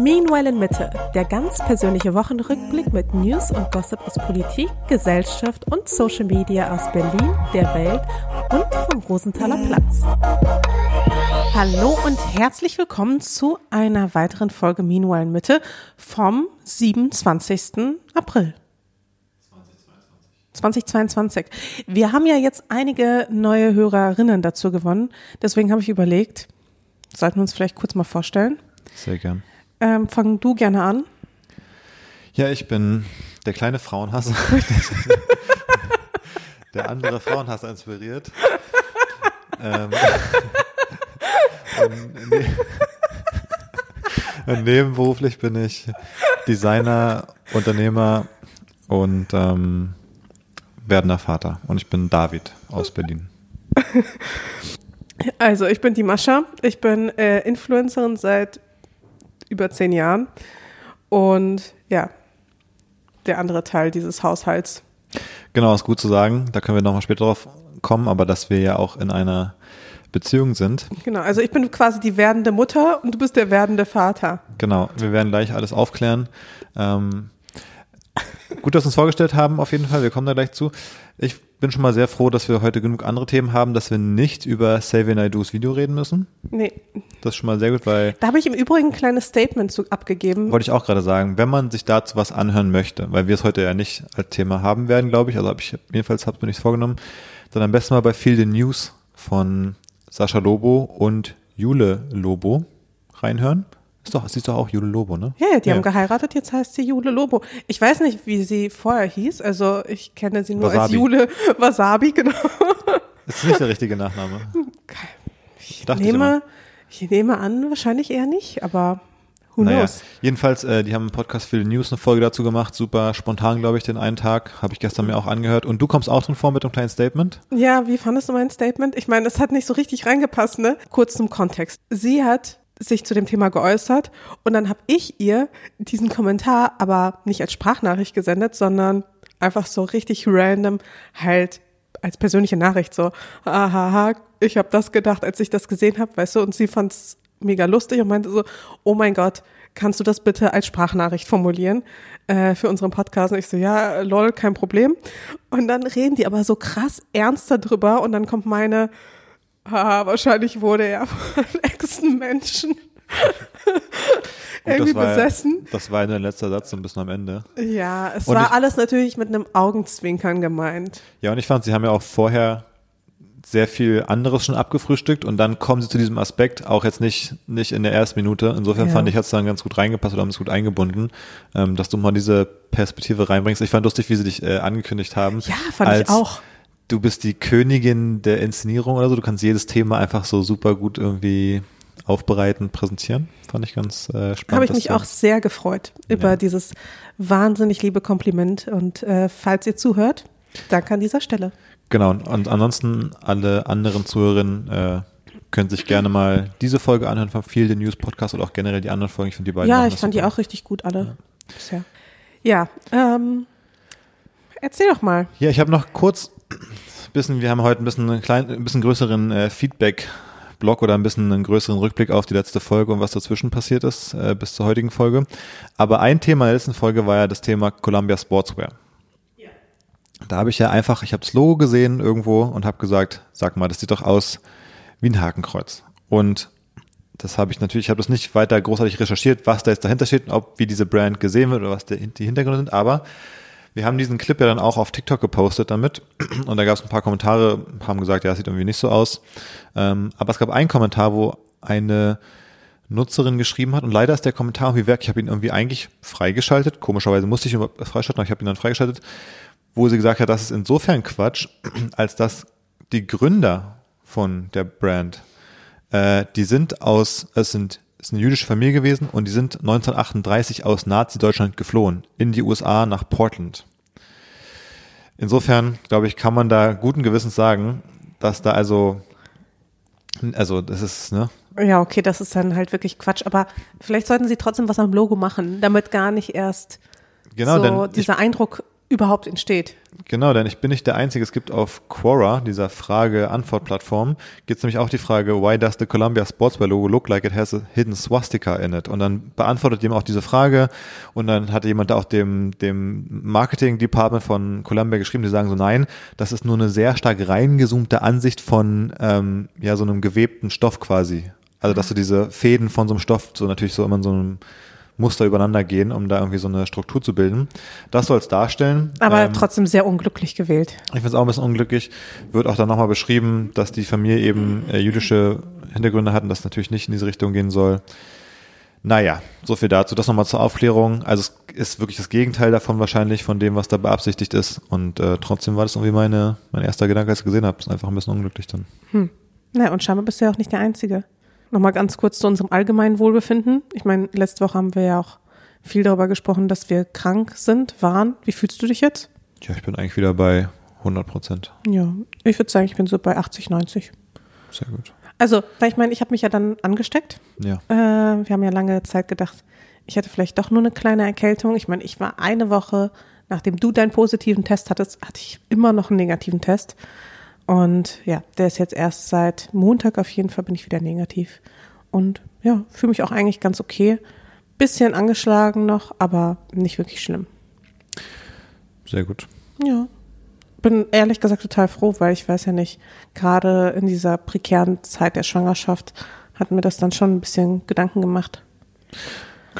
Meanwhile in Mitte, der ganz persönliche Wochenrückblick mit News und Gossip aus Politik, Gesellschaft und Social Media aus Berlin, der Welt und vom Rosenthaler Platz. Hallo und herzlich willkommen zu einer weiteren Folge Meanwhile in Mitte vom 27. April. 2022. Wir haben ja jetzt einige neue Hörerinnen dazu gewonnen. Deswegen habe ich überlegt, sollten wir uns vielleicht kurz mal vorstellen. Sehr gern. Ähm, fang du gerne an. Ja, ich bin der kleine Frauenhasser, der andere Frauenhasser inspiriert. ähm, und, ne und nebenberuflich bin ich Designer, Unternehmer und ähm, werdender Vater. Und ich bin David aus Berlin. Also, ich bin die Mascha. Ich bin äh, Influencerin seit über zehn Jahren. Und ja, der andere Teil dieses Haushalts. Genau, ist gut zu sagen. Da können wir nochmal später drauf kommen, aber dass wir ja auch in einer Beziehung sind. Genau, also ich bin quasi die werdende Mutter und du bist der werdende Vater. Genau, wir werden gleich alles aufklären. Ähm, gut, dass wir uns vorgestellt haben, auf jeden Fall. Wir kommen da gleich zu. Ich bin schon mal sehr froh, dass wir heute genug andere Themen haben, dass wir nicht über Xavier Naidus Video reden müssen. Nee. Das ist schon mal sehr gut, weil. Da habe ich im Übrigen ein kleines Statement zu abgegeben. Wollte ich auch gerade sagen, wenn man sich dazu was anhören möchte, weil wir es heute ja nicht als Thema haben werden, glaube ich, also habe ich jedenfalls habe mir nichts vorgenommen, dann am besten mal bei Feel the News von Sascha Lobo und Jule Lobo reinhören. Ist doch, sie ist doch auch Jule Lobo, ne? Ja, die ja. haben geheiratet, jetzt heißt sie Jule Lobo. Ich weiß nicht, wie sie vorher hieß, also ich kenne sie nur Wasabi. als Jule Wasabi, genau. Das ist nicht der richtige Nachname. Ich nehme, ich, ich nehme an, wahrscheinlich eher nicht, aber who naja, knows. Jedenfalls, äh, die haben im Podcast für die News eine Folge dazu gemacht, super spontan, glaube ich, den einen Tag, habe ich gestern mir auch angehört. Und du kommst auch drin vor mit einem kleinen Statement? Ja, wie fandest du mein Statement? Ich meine, es hat nicht so richtig reingepasst, ne? Kurz zum Kontext. Sie hat sich zu dem Thema geäußert und dann habe ich ihr diesen Kommentar aber nicht als Sprachnachricht gesendet, sondern einfach so richtig random halt als persönliche Nachricht so, ahaha, ich habe das gedacht, als ich das gesehen habe, weißt du, und sie fand es mega lustig und meinte so, oh mein Gott, kannst du das bitte als Sprachnachricht formulieren äh, für unseren Podcast? Und ich so, ja, lol, kein Problem. Und dann reden die aber so krass ernst darüber und dann kommt meine, Ah, wahrscheinlich wurde er von Echsenmenschen irgendwie das besessen. Das war der letzte Satz ein bisschen am Ende. Ja, es und war ich, alles natürlich mit einem Augenzwinkern gemeint. Ja, und ich fand, sie haben ja auch vorher sehr viel anderes schon abgefrühstückt und dann kommen sie zu diesem Aspekt, auch jetzt nicht, nicht in der ersten Minute. Insofern ja. fand ich, hat es dann ganz gut reingepasst oder haben es gut eingebunden, ähm, dass du mal diese Perspektive reinbringst. Ich fand lustig, wie sie dich äh, angekündigt haben. Ja, fand ich auch du bist die Königin der Inszenierung oder so. Du kannst jedes Thema einfach so super gut irgendwie aufbereiten, präsentieren. Fand ich ganz äh, spannend. Habe ich mich auch sehr gefreut über ja. dieses wahnsinnig liebe Kompliment. Und äh, falls ihr zuhört, danke an dieser Stelle. Genau. Und ansonsten alle anderen Zuhörerinnen äh, können sich gerne mal diese Folge anhören vom Feel the News Podcast oder auch generell die anderen Folgen. Ich finde die beiden. Ja, ich fand super. die auch richtig gut alle. Ja. Bisher. Ja, ähm, erzähl doch mal. Ja, ich habe noch kurz bisschen, wir haben heute ein bisschen einen kleinen, ein bisschen größeren äh, Feedback Blog oder ein bisschen einen größeren Rückblick auf die letzte Folge und was dazwischen passiert ist äh, bis zur heutigen Folge. Aber ein Thema der letzten Folge war ja das Thema Columbia Sportswear. Ja. Da habe ich ja einfach, ich habe das Logo gesehen irgendwo und habe gesagt, sag mal, das sieht doch aus wie ein Hakenkreuz. Und das habe ich natürlich, ich habe das nicht weiter großartig recherchiert, was da jetzt dahinter steht, ob wie diese Brand gesehen wird oder was die Hintergründe sind, aber wir haben diesen Clip ja dann auch auf TikTok gepostet damit und da gab es ein paar Kommentare, haben gesagt, ja, sieht irgendwie nicht so aus. Ähm, aber es gab einen Kommentar, wo eine Nutzerin geschrieben hat und leider ist der Kommentar irgendwie weg. Ich habe ihn irgendwie eigentlich freigeschaltet. Komischerweise musste ich ihn freischalten, aber ich habe ihn dann freigeschaltet, wo sie gesagt hat, das ist insofern Quatsch, als dass die Gründer von der Brand, äh, die sind aus, es sind ist eine jüdische Familie gewesen und die sind 1938 aus Nazi-Deutschland geflohen in die USA nach Portland. Insofern, glaube ich, kann man da guten Gewissens sagen, dass da also, also das ist, ne? Ja, okay, das ist dann halt wirklich Quatsch, aber vielleicht sollten sie trotzdem was am Logo machen, damit gar nicht erst genau, so dieser ich, Eindruck überhaupt entsteht. Genau, denn ich bin nicht der Einzige. Es gibt auf Quora, dieser Frage-Antwort-Plattform, gibt es nämlich auch die Frage, why does the Columbia Sportswear Logo look like it has a hidden swastika in it? Und dann beantwortet jemand auch diese Frage und dann hat jemand da auch dem, dem Marketing-Department von Columbia geschrieben, die sagen so, nein, das ist nur eine sehr stark reingezoomte Ansicht von ähm, ja so einem gewebten Stoff quasi. Also dass du diese Fäden von so einem Stoff so natürlich so immer in so einem Muster übereinander gehen, um da irgendwie so eine Struktur zu bilden. Das soll es darstellen. Aber ähm, trotzdem sehr unglücklich gewählt. Ich finde es auch ein bisschen unglücklich. Wird auch dann nochmal beschrieben, dass die Familie eben äh, jüdische Hintergründe hat und das natürlich nicht in diese Richtung gehen soll. Naja, so viel dazu. Das nochmal zur Aufklärung. Also es ist wirklich das Gegenteil davon wahrscheinlich, von dem, was da beabsichtigt ist. Und äh, trotzdem war das irgendwie meine, mein erster Gedanke, als ich gesehen habe. Ist einfach ein bisschen unglücklich dann. Hm. Na, und scheinbar bist du ja auch nicht der Einzige. Nochmal ganz kurz zu unserem allgemeinen Wohlbefinden. Ich meine, letzte Woche haben wir ja auch viel darüber gesprochen, dass wir krank sind, waren. Wie fühlst du dich jetzt? Ja, ich bin eigentlich wieder bei 100 Prozent. Ja, ich würde sagen, ich bin so bei 80, 90. Sehr gut. Also, weil ich meine, ich habe mich ja dann angesteckt. Ja. Äh, wir haben ja lange Zeit gedacht, ich hätte vielleicht doch nur eine kleine Erkältung. Ich meine, ich war eine Woche, nachdem du deinen positiven Test hattest, hatte ich immer noch einen negativen Test. Und ja, der ist jetzt erst seit Montag auf jeden Fall bin ich wieder negativ. Und ja, fühle mich auch eigentlich ganz okay. Bisschen angeschlagen noch, aber nicht wirklich schlimm. Sehr gut. Ja. Bin ehrlich gesagt total froh, weil ich weiß ja nicht, gerade in dieser prekären Zeit der Schwangerschaft hat mir das dann schon ein bisschen Gedanken gemacht.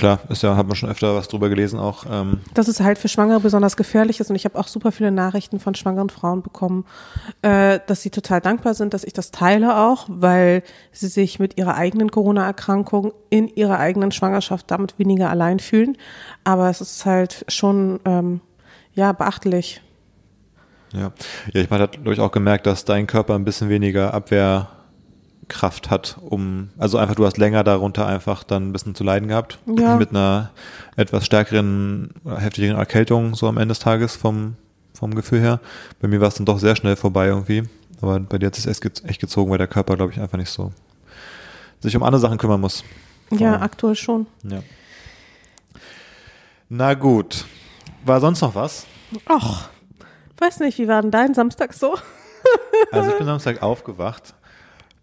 Klar, ist ja, hat man schon öfter was drüber gelesen auch. Ähm. Dass es halt für Schwangere besonders gefährlich ist und ich habe auch super viele Nachrichten von schwangeren Frauen bekommen, äh, dass sie total dankbar sind, dass ich das teile auch, weil sie sich mit ihrer eigenen Corona-Erkrankung in ihrer eigenen Schwangerschaft damit weniger allein fühlen. Aber es ist halt schon ähm, ja beachtlich. Ja, ja ich meine, hat durch auch gemerkt, dass dein Körper ein bisschen weniger Abwehr Kraft hat, um, also einfach du hast länger darunter einfach dann ein bisschen zu leiden gehabt. Ja. Mit einer etwas stärkeren, heftigeren Erkältung so am Ende des Tages vom, vom Gefühl her. Bei mir war es dann doch sehr schnell vorbei irgendwie. Aber bei dir hat es echt, echt gezogen, weil der Körper, glaube ich, einfach nicht so sich um andere Sachen kümmern muss. Ja, allem. aktuell schon. Ja. Na gut. War sonst noch was? Ach, weiß nicht, wie war denn dein Samstag so? also ich bin Samstag aufgewacht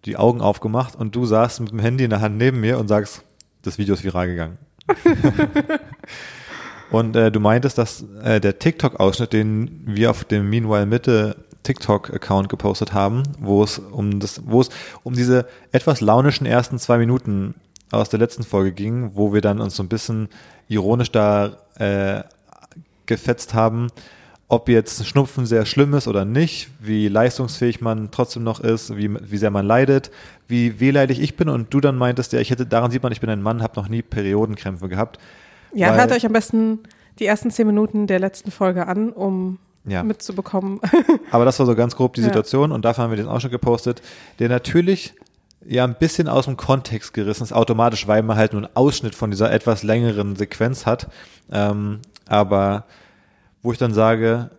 die Augen aufgemacht und du saßt mit dem Handy in der Hand neben mir und sagst, das Video ist viral gegangen. und äh, du meintest, dass äh, der TikTok-Ausschnitt, den wir auf dem Meanwhile Mitte TikTok-Account gepostet haben, wo es um das, wo es um diese etwas launischen ersten zwei Minuten aus der letzten Folge ging, wo wir dann uns so ein bisschen ironisch da äh, gefetzt haben, ob jetzt Schnupfen sehr schlimm ist oder nicht, wie leistungsfähig man trotzdem noch ist, wie, wie sehr man leidet, wie wehleidig ich bin und du dann meintest, ja, ich hätte, daran sieht man, ich bin ein Mann, habe noch nie Periodenkrämpfe gehabt. Ja, hört euch am besten die ersten zehn Minuten der letzten Folge an, um ja. mitzubekommen. Aber das war so ganz grob die Situation ja. und dafür haben wir den Ausschnitt gepostet, der natürlich ja ein bisschen aus dem Kontext gerissen ist, automatisch, weil man halt nur einen Ausschnitt von dieser etwas längeren Sequenz hat. Ähm, aber wo ich dann sage,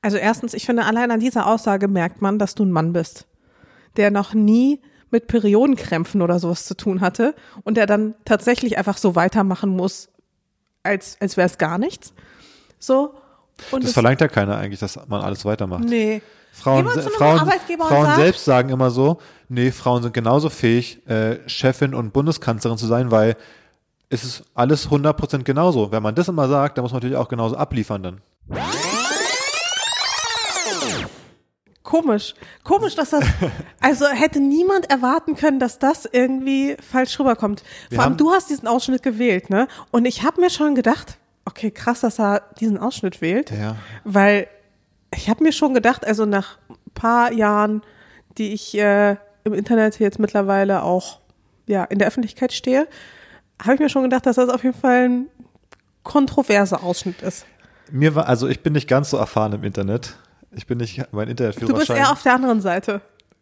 also erstens, ich finde, allein an dieser Aussage merkt man, dass du ein Mann bist, der noch nie mit Periodenkrämpfen oder sowas zu tun hatte und der dann tatsächlich einfach so weitermachen muss, als, als wäre es gar nichts. So. Und das verlangt ja keiner eigentlich, dass man alles weitermacht. Nee. Frauen, Frauen, Frauen selbst sagen immer so, nee, Frauen sind genauso fähig, äh, Chefin und Bundeskanzlerin zu sein, weil ist es alles 100% genauso. Wenn man das immer sagt, dann muss man natürlich auch genauso abliefern dann. Komisch. Komisch, dass das, also hätte niemand erwarten können, dass das irgendwie falsch rüberkommt. Wir Vor allem du hast diesen Ausschnitt gewählt, ne? Und ich habe mir schon gedacht, okay, krass, dass er diesen Ausschnitt wählt. Ja. Weil ich habe mir schon gedacht, also nach ein paar Jahren, die ich äh, im Internet jetzt mittlerweile auch ja in der Öffentlichkeit stehe, habe ich mir schon gedacht, dass das auf jeden Fall ein kontroverser Ausschnitt ist. Mir war, also ich bin nicht ganz so erfahren im Internet. Ich bin nicht, mein Internetführerschein. Du bist eher auf der anderen Seite.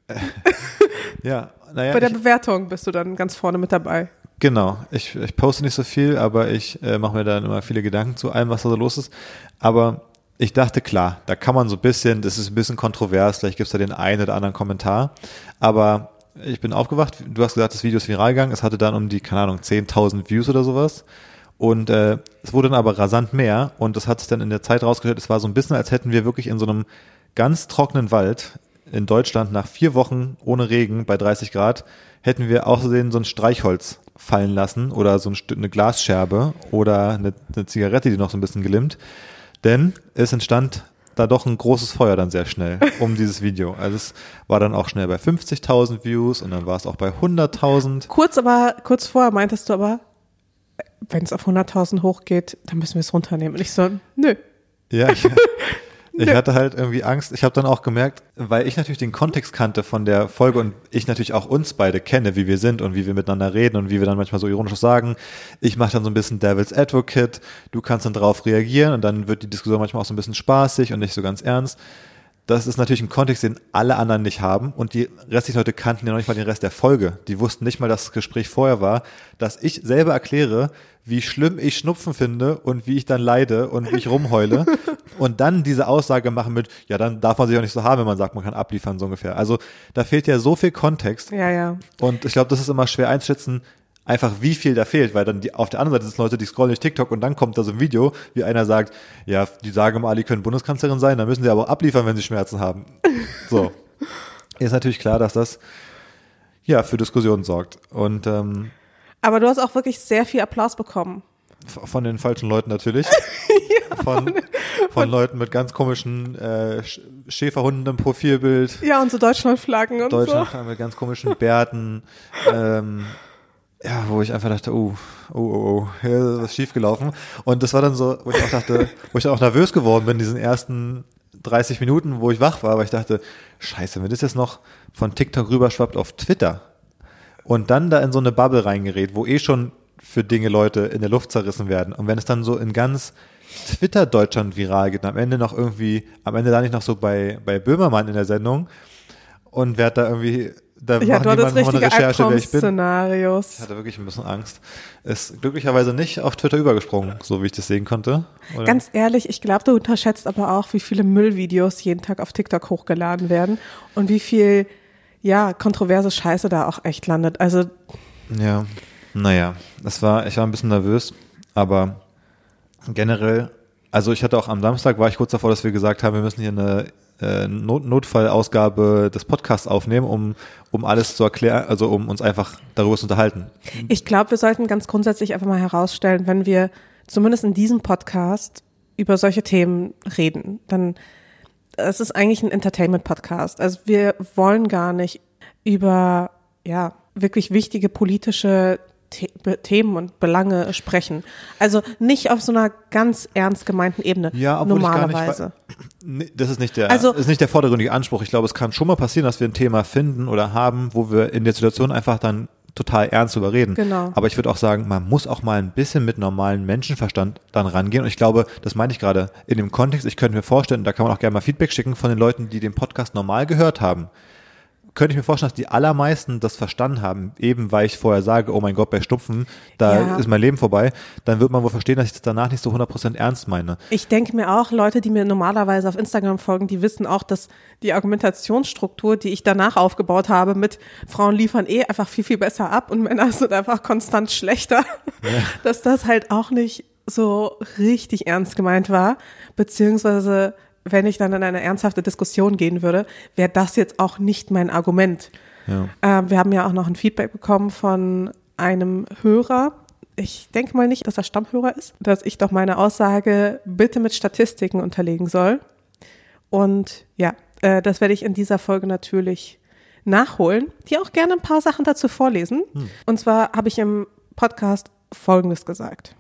ja, naja. Bei der ich, Bewertung bist du dann ganz vorne mit dabei. Genau. Ich, ich poste nicht so viel, aber ich äh, mache mir dann immer viele Gedanken zu allem, was da so los ist. Aber ich dachte, klar, da kann man so ein bisschen, das ist ein bisschen kontrovers, vielleicht gibt es da den einen oder anderen Kommentar. Aber ich bin aufgewacht, du hast gesagt, das Video ist viral gegangen, es hatte dann um die, keine Ahnung, 10.000 Views oder sowas. Und äh, es wurde dann aber rasant mehr und das hat sich dann in der Zeit rausgestellt, es war so ein bisschen, als hätten wir wirklich in so einem ganz trockenen Wald in Deutschland nach vier Wochen ohne Regen bei 30 Grad hätten wir außerdem so ein Streichholz fallen lassen oder so ein Stück, eine Glasscherbe oder eine, eine Zigarette, die noch so ein bisschen glimmt. Denn es entstand da doch ein großes Feuer dann sehr schnell um dieses Video. Also es war dann auch schnell bei 50.000 Views und dann war es auch bei 100.000. Kurz aber, kurz vorher meintest du aber, wenn es auf 100.000 hochgeht, dann müssen wir es runternehmen. Und ich so, nö. Ja, ich, ich hatte halt irgendwie Angst. Ich habe dann auch gemerkt, weil ich natürlich den Kontext kannte von der Folge und ich natürlich auch uns beide kenne, wie wir sind und wie wir miteinander reden und wie wir dann manchmal so ironisch sagen. Ich mache dann so ein bisschen Devil's Advocate. Du kannst dann darauf reagieren und dann wird die Diskussion manchmal auch so ein bisschen spaßig und nicht so ganz ernst. Das ist natürlich ein Kontext, den alle anderen nicht haben. Und die restlichen Leute kannten ja noch nicht mal den Rest der Folge. Die wussten nicht mal, dass das Gespräch vorher war, dass ich selber erkläre, wie schlimm ich Schnupfen finde und wie ich dann leide und wie ich rumheule. und dann diese Aussage machen mit, ja, dann darf man sich auch nicht so haben, wenn man sagt, man kann abliefern, so ungefähr. Also da fehlt ja so viel Kontext. Ja, ja. Und ich glaube, das ist immer schwer einzuschätzen, einfach wie viel da fehlt, weil dann die, auf der anderen Seite sind Leute, die scrollen durch TikTok und dann kommt da so ein Video, wie einer sagt, ja, die sagen immer, Ali können Bundeskanzlerin sein, dann müssen sie aber auch abliefern, wenn sie Schmerzen haben. So. Ist natürlich klar, dass das ja für Diskussionen sorgt. Und ähm, Aber du hast auch wirklich sehr viel Applaus bekommen. von den falschen Leuten natürlich. von, von Leuten mit ganz komischen äh, Sch- Schäferhunden im Profilbild. Ja, und so Deutschlandflaggen und Deutschland so. mit ganz komischen Bärten. ähm, ja, wo ich einfach dachte, oh, oh, oh, oh, ist was schiefgelaufen. Und das war dann so, wo ich auch dachte, wo ich dann auch nervös geworden bin, diesen ersten 30 Minuten, wo ich wach war, weil ich dachte, scheiße, wenn das jetzt noch von TikTok rüberschwappt auf Twitter und dann da in so eine Bubble reingerät, wo eh schon für Dinge Leute in der Luft zerrissen werden. Und wenn es dann so in ganz Twitter Deutschland viral geht, und am Ende noch irgendwie, am Ende da nicht noch so bei, bei Böhmermann in der Sendung und werd da irgendwie, da Ja, noch eine richtige Recherche, wer ich Albtraum-Szenarios. hatte wirklich ein bisschen Angst. Ist glücklicherweise nicht auf Twitter übergesprungen, so wie ich das sehen konnte. Oder? Ganz ehrlich, ich glaube, du unterschätzt aber auch, wie viele Müllvideos jeden Tag auf TikTok hochgeladen werden und wie viel, ja, kontroverse Scheiße da auch echt landet. Also, Ja, naja, das war, ich war ein bisschen nervös, aber generell, also ich hatte auch am Samstag, war ich kurz davor, dass wir gesagt haben, wir müssen hier eine äh, Not Notfallausgabe des Podcasts aufnehmen, um, um alles zu erklären, also um uns einfach darüber zu unterhalten. ich glaube, wir sollten ganz grundsätzlich einfach mal herausstellen, wenn wir zumindest in diesem Podcast über solche Themen reden, dann es ist eigentlich ein Entertainment-Podcast. Also wir wollen gar nicht über ja wirklich wichtige politische The Themen und Belange sprechen. Also nicht auf so einer ganz ernst gemeinten Ebene. Ja, obwohl nicht normalerweise. Nee, das ist nicht der, Also- ist nicht der vordergründige Anspruch. Ich glaube, es kann schon mal passieren, dass wir ein Thema finden oder haben, wo wir in der Situation einfach dann total ernst drüber reden. Genau. Aber ich würde auch sagen, man muss auch mal ein bisschen mit normalem Menschenverstand dann rangehen. Und ich glaube, das meine ich gerade in dem Kontext. Ich könnte mir vorstellen, da kann man auch gerne mal Feedback schicken von den Leuten, die den Podcast normal gehört haben. Könnte ich mir vorstellen, dass die allermeisten das verstanden haben, eben weil ich vorher sage, oh mein Gott, bei Stupfen, da Ja. ist mein Leben vorbei, dann wird man wohl verstehen, dass ich das danach nicht so 100% ernst meine. Ich denke mir auch, Leute, die mir normalerweise auf Instagram folgen, die wissen auch, dass die Argumentationsstruktur, die ich danach aufgebaut habe, mit Frauen liefern eh einfach viel, viel besser ab und Männer sind einfach konstant schlechter, dass das halt auch nicht so richtig ernst gemeint war, beziehungsweise wenn ich dann in eine ernsthafte Diskussion gehen würde, wäre das jetzt auch nicht mein Argument. Ja. Ähm, wir haben ja auch noch ein Feedback bekommen von einem Hörer. Ich denke mal nicht, dass er Stammhörer ist, dass ich doch meine Aussage bitte mit Statistiken unterlegen soll. Und ja, äh, das werde ich in dieser Folge natürlich nachholen, die auch gerne ein paar Sachen dazu vorlesen. Und zwar habe ich im Podcast Folgendes gesagt.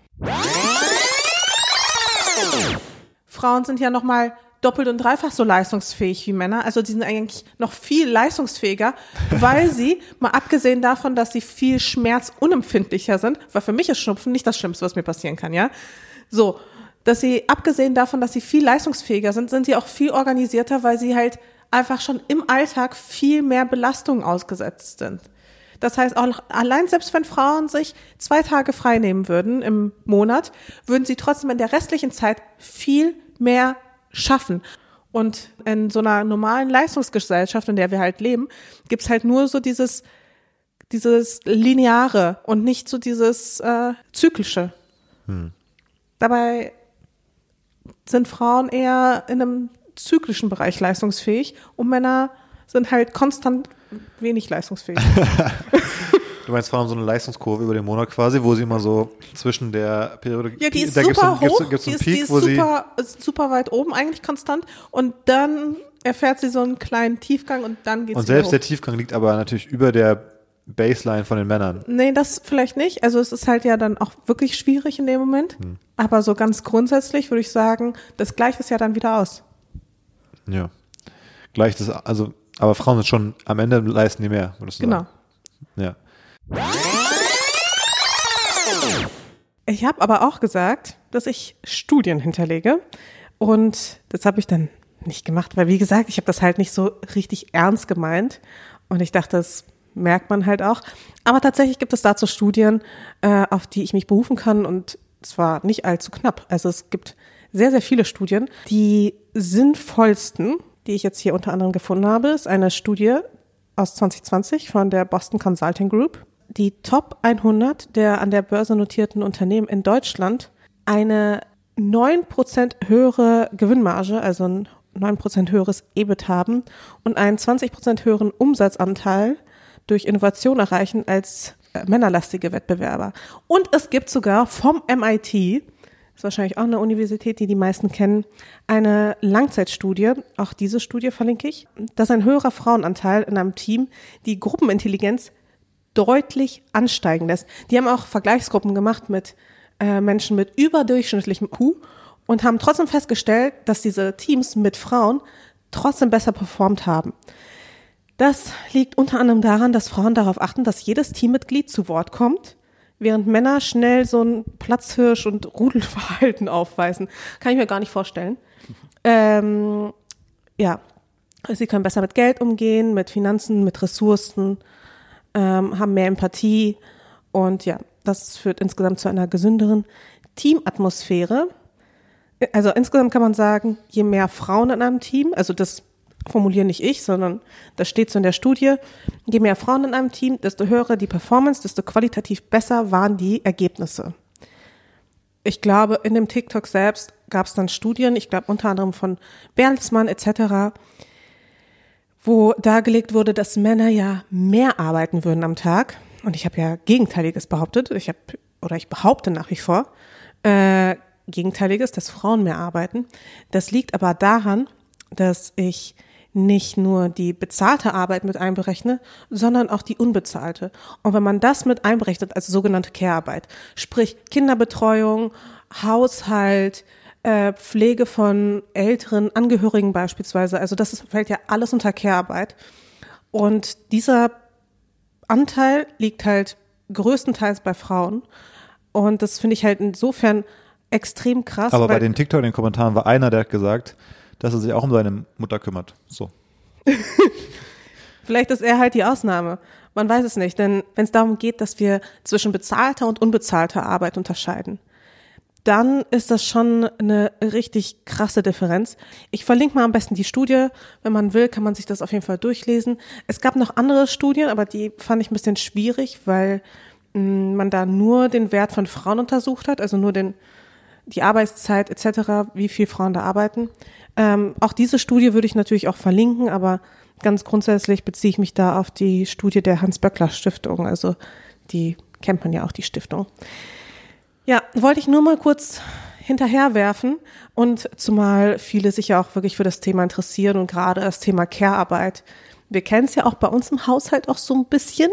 Frauen sind ja noch mal doppelt und dreifach so leistungsfähig wie Männer. Also die sind eigentlich noch viel leistungsfähiger, weil sie, mal abgesehen davon, dass sie viel schmerzunempfindlicher sind, weil für mich ist Schnupfen nicht das Schlimmste, was mir passieren kann, ja. So, dass sie, abgesehen davon, dass sie viel leistungsfähiger sind, sind sie auch viel organisierter, weil sie halt einfach schon im Alltag viel mehr Belastungen ausgesetzt sind. Das heißt, auch allein selbst wenn Frauen sich zwei Tage frei nehmen würden im Monat, würden sie trotzdem in der restlichen Zeit viel mehr schaffen. Und in so einer normalen Leistungsgesellschaft, in der wir halt leben, gibt's halt nur so dieses, dieses Lineare und nicht so dieses äh, Zyklische. Dabei sind Frauen eher in einem zyklischen Bereich leistungsfähig und Männer sind halt konstant wenig leistungsfähig. Du meinst, Frauen haben so eine Leistungskurve über den Monat quasi, wo sie immer so zwischen der Periode. Ja, die ist da gibt's super gibt's hoch, gibt's so die einen ist, die Peak, ist wo sie. super, ist super weit oben, eigentlich konstant und dann erfährt sie so einen kleinen Tiefgang und dann geht Und selbst hoch. der Tiefgang liegt aber natürlich über der Baseline von den Männern. Nee, das vielleicht nicht. Also es ist halt ja dann auch wirklich schwierig in dem Moment. Hm. Aber so ganz grundsätzlich würde ich sagen, das gleicht es ja dann wieder aus. Ja. Gleich das, also, aber Frauen sind schon, am Ende leisten die mehr, würdest du Genau. sagen. Ja. Ich habe aber auch gesagt, dass ich Studien hinterlege. Und das habe ich dann nicht gemacht, weil wie gesagt, ich habe das halt nicht so richtig ernst gemeint. Und ich dachte, das merkt man halt auch. Aber tatsächlich gibt es dazu Studien, äh, auf die ich mich berufen kann und zwar nicht allzu knapp. Also es gibt sehr, sehr viele Studien. Die sinnvollsten, die ich jetzt hier unter anderem gefunden habe, ist eine Studie aus 2020 von der Boston Consulting Group. Die Top 100 der an der Börse notierten Unternehmen in Deutschland eine 9% höhere Gewinnmarge, also ein 9% höheres EBIT haben und einen 20% höheren Umsatzanteil durch Innovation erreichen als äh, männerlastige Wettbewerber. Und es gibt sogar vom MIT, ist wahrscheinlich auch eine Universität, die die meisten kennen, eine Langzeitstudie, auch diese Studie verlinke ich, dass ein höherer Frauenanteil in einem Team die Gruppenintelligenz deutlich ansteigen lässt. Die haben auch Vergleichsgruppen gemacht mit äh, Menschen mit überdurchschnittlichem Q und haben trotzdem festgestellt, dass diese Teams mit Frauen trotzdem besser performt haben. Das liegt unter anderem daran, dass Frauen darauf achten, dass jedes Teammitglied zu Wort kommt, während Männer schnell so ein Platzhirsch- und Rudelverhalten aufweisen. Kann ich mir gar nicht vorstellen. Ähm, ja, sie können besser mit Geld umgehen, mit Finanzen, mit Ressourcen, ähm, haben mehr Empathie und ja, das führt insgesamt zu einer gesünderen Teamatmosphäre. Also insgesamt kann man sagen, je mehr Frauen in einem Team, also das formuliere nicht ich, sondern das steht so in der Studie, je mehr Frauen in einem Team, desto höher die Performance, desto qualitativ besser waren die Ergebnisse. Ich glaube, in dem TikTok selbst gab es dann Studien, ich glaube unter anderem von Bertelsmann etc., wo dargelegt wurde, dass Männer ja mehr arbeiten würden am Tag. Und ich habe ja Gegenteiliges behauptet. Ich habe oder ich behaupte nach wie vor äh, Gegenteiliges, dass Frauen mehr arbeiten. Das liegt aber daran, dass ich nicht nur die bezahlte Arbeit mit einberechne, sondern auch die unbezahlte. Und wenn man das mit einberechnet, also sogenannte Care-Arbeit, sprich Kinderbetreuung, Haushalt, äh, Pflege von älteren Angehörigen beispielsweise, also das ist, fällt ja alles unter Care-Arbeit. Und dieser Anteil liegt halt größtenteils bei Frauen. Und das finde ich halt insofern extrem krass. Aber bei den TikTok den Kommentaren war einer, der hat gesagt, dass er sich auch um seine Mutter kümmert. So. Vielleicht ist er halt die Ausnahme. Man weiß es nicht, denn wenn es darum geht, dass wir zwischen bezahlter und unbezahlter Arbeit unterscheiden, dann ist das schon eine richtig krasse Differenz. Ich verlinke mal am besten die Studie. Wenn man will, kann man sich das auf jeden Fall durchlesen. Es gab noch andere Studien, aber die fand ich ein bisschen schwierig, weil mh, man da nur den Wert von Frauen untersucht hat, also nur den, die Arbeitszeit etc., wie viel Frauen da arbeiten. Ähm, auch diese Studie würde ich natürlich auch verlinken, aber ganz grundsätzlich beziehe ich mich da auf die Studie der Hans-Böckler-Stiftung. Also die kennt man ja auch, die Stiftung. Ja, wollte ich nur mal kurz hinterherwerfen und zumal viele sich ja auch wirklich für das Thema interessieren und gerade das Thema Care-Arbeit. Wir kennen es ja auch bei uns im Haushalt auch so ein bisschen.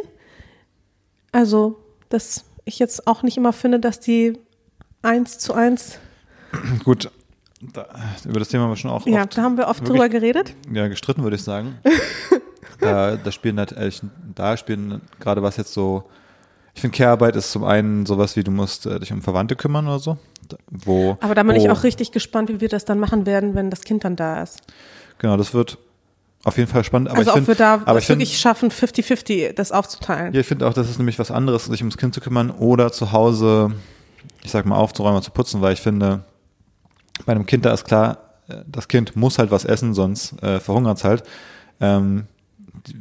Also, dass ich jetzt auch nicht immer finde, dass die eins zu eins, Gut, da, über das Thema haben wir schon auch ja, oft da haben wir oft wirklich- drüber geredet. ja, gestritten, würde ich sagen. da, da spielen natürlich, da spielen gerade was jetzt so, ich finde Care-Arbeit ist zum einen sowas wie, du musst äh, dich um Verwandte kümmern oder so. Wo, Aber da bin wo, ich auch richtig gespannt, wie wir das dann machen werden, wenn das Kind dann da ist. Genau, das wird auf jeden Fall spannend. Aber also ich ob find, wir da aber ich find- wirklich schaffen, 50-50 das aufzuteilen. Ja, ich finde auch, das ist nämlich was anderes, sich ums Kind zu kümmern oder zu Hause, ich sag mal, aufzuräumen und zu putzen, weil ich finde, bei einem Kind, da ist klar, äh, das Kind muss halt was essen, sonst äh, verhungert es halt. Ähm,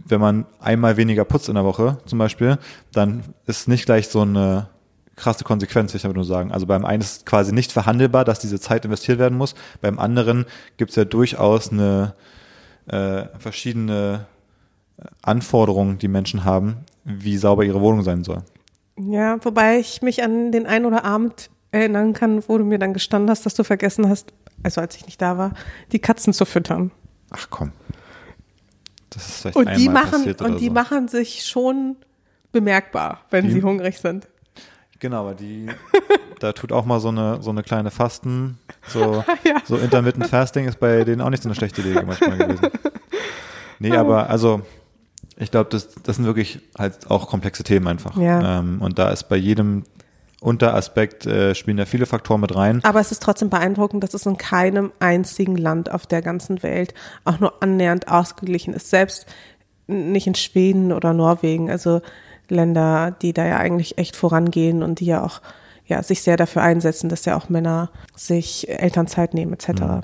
wenn man einmal weniger putzt in der Woche zum Beispiel, dann ist nicht gleich so eine krasse Konsequenz, will ich aber nur sagen. Also beim einen ist quasi nicht verhandelbar, dass diese Zeit investiert werden muss. Beim anderen gibt es ja durchaus eine äh, verschiedene Anforderungen, die Menschen haben, wie sauber ihre Wohnung sein soll. Ja, wobei ich mich an den ein oder Abend erinnern kann, wo du mir dann gestanden hast, dass du vergessen hast, also als ich nicht da war, die Katzen zu füttern. Ach komm. Das ist vielleicht und die machen und die so. machen sich schon bemerkbar, wenn die? sie hungrig sind. Genau, aber die, da tut auch mal so eine, so eine kleine Fasten, so, ja. so Intermittent Fasting ist bei denen auch nicht so eine schlechte Idee manchmal gewesen. Nee, aber also, ich glaube, das, das sind wirklich halt auch komplexe Themen einfach. Ja. Ähm, und da ist bei jedem Unteraspekt äh, spielen da viele Faktoren mit rein. Aber es ist trotzdem beeindruckend, dass es in keinem einzigen Land auf der ganzen Welt auch nur annähernd ausgeglichen ist. Selbst nicht in Schweden oder Norwegen, also Länder, die da ja eigentlich echt vorangehen und die ja auch ja, sich sehr dafür einsetzen, dass ja auch Männer sich Elternzeit nehmen etc. Mhm.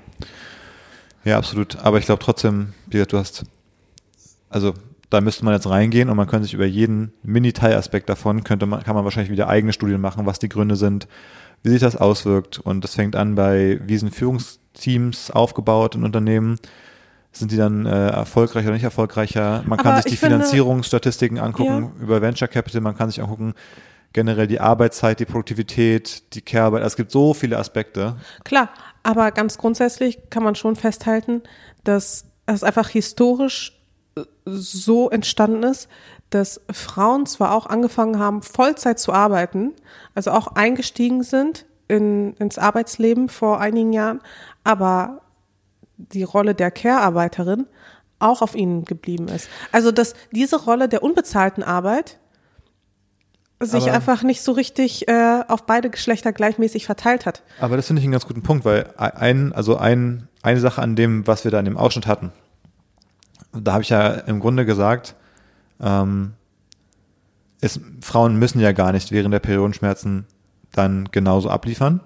Ja, absolut. Aber ich glaube trotzdem, du hast, also da müsste man jetzt reingehen und man könnte sich über jeden Mini-Teilaspekt davon, könnte man, kann man wahrscheinlich wieder eigene Studien machen, was die Gründe sind, wie sich das auswirkt. Und das fängt an bei, wie sind Führungsteams aufgebaut in Unternehmen? Sind die dann äh, erfolgreicher oder nicht erfolgreicher? Man kann sich die Finanzierungsstatistiken angucken ja. über Venture Capital, man kann sich angucken, generell die Arbeitszeit, die Produktivität, die Care-Arbeit. Es gibt so viele Aspekte. Klar, aber ganz grundsätzlich kann man schon festhalten, dass es einfach historisch so entstanden ist, dass Frauen zwar auch angefangen haben, Vollzeit zu arbeiten, also auch eingestiegen sind in, ins Arbeitsleben vor einigen Jahren, aber die Rolle der Care-Arbeiterin auch auf ihnen geblieben ist. Also dass diese Rolle der unbezahlten Arbeit sich aber, einfach nicht so richtig äh, auf beide Geschlechter gleichmäßig verteilt hat. Aber das finde ich einen ganz guten Punkt, weil ein, also ein, eine Sache an dem, was wir da in dem Ausschnitt hatten, da habe ich ja im Grunde gesagt, ähm, es, Frauen müssen ja gar nicht während der Periodenschmerzen dann genauso abliefern.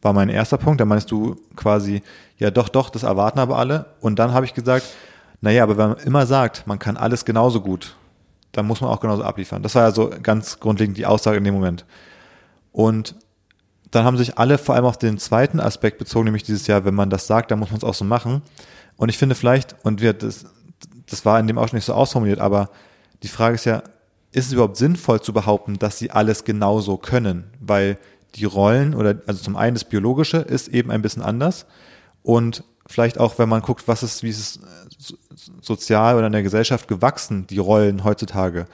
War mein erster Punkt. Da meinst du quasi, ja doch, doch, das erwarten aber alle. Und dann habe ich gesagt, naja, aber wenn man immer sagt, man kann alles genauso gut, dann muss man auch genauso abliefern. Das war ja so ganz grundlegend die Aussage in dem Moment. Und dann haben sich alle vor allem auf den zweiten Aspekt bezogen, nämlich dieses Jahr, wenn man das sagt, dann muss man es auch so machen. Und ich finde vielleicht, und wir, das, das war in dem schon nicht so ausformuliert, aber die Frage ist ja, ist es überhaupt sinnvoll zu behaupten, dass sie alles genauso können? Weil die Rollen oder also zum einen das Biologische ist eben ein bisschen anders und vielleicht auch, wenn man guckt, was ist, wie ist es äh, sozial oder in der Gesellschaft gewachsen, die Rollen heutzutage,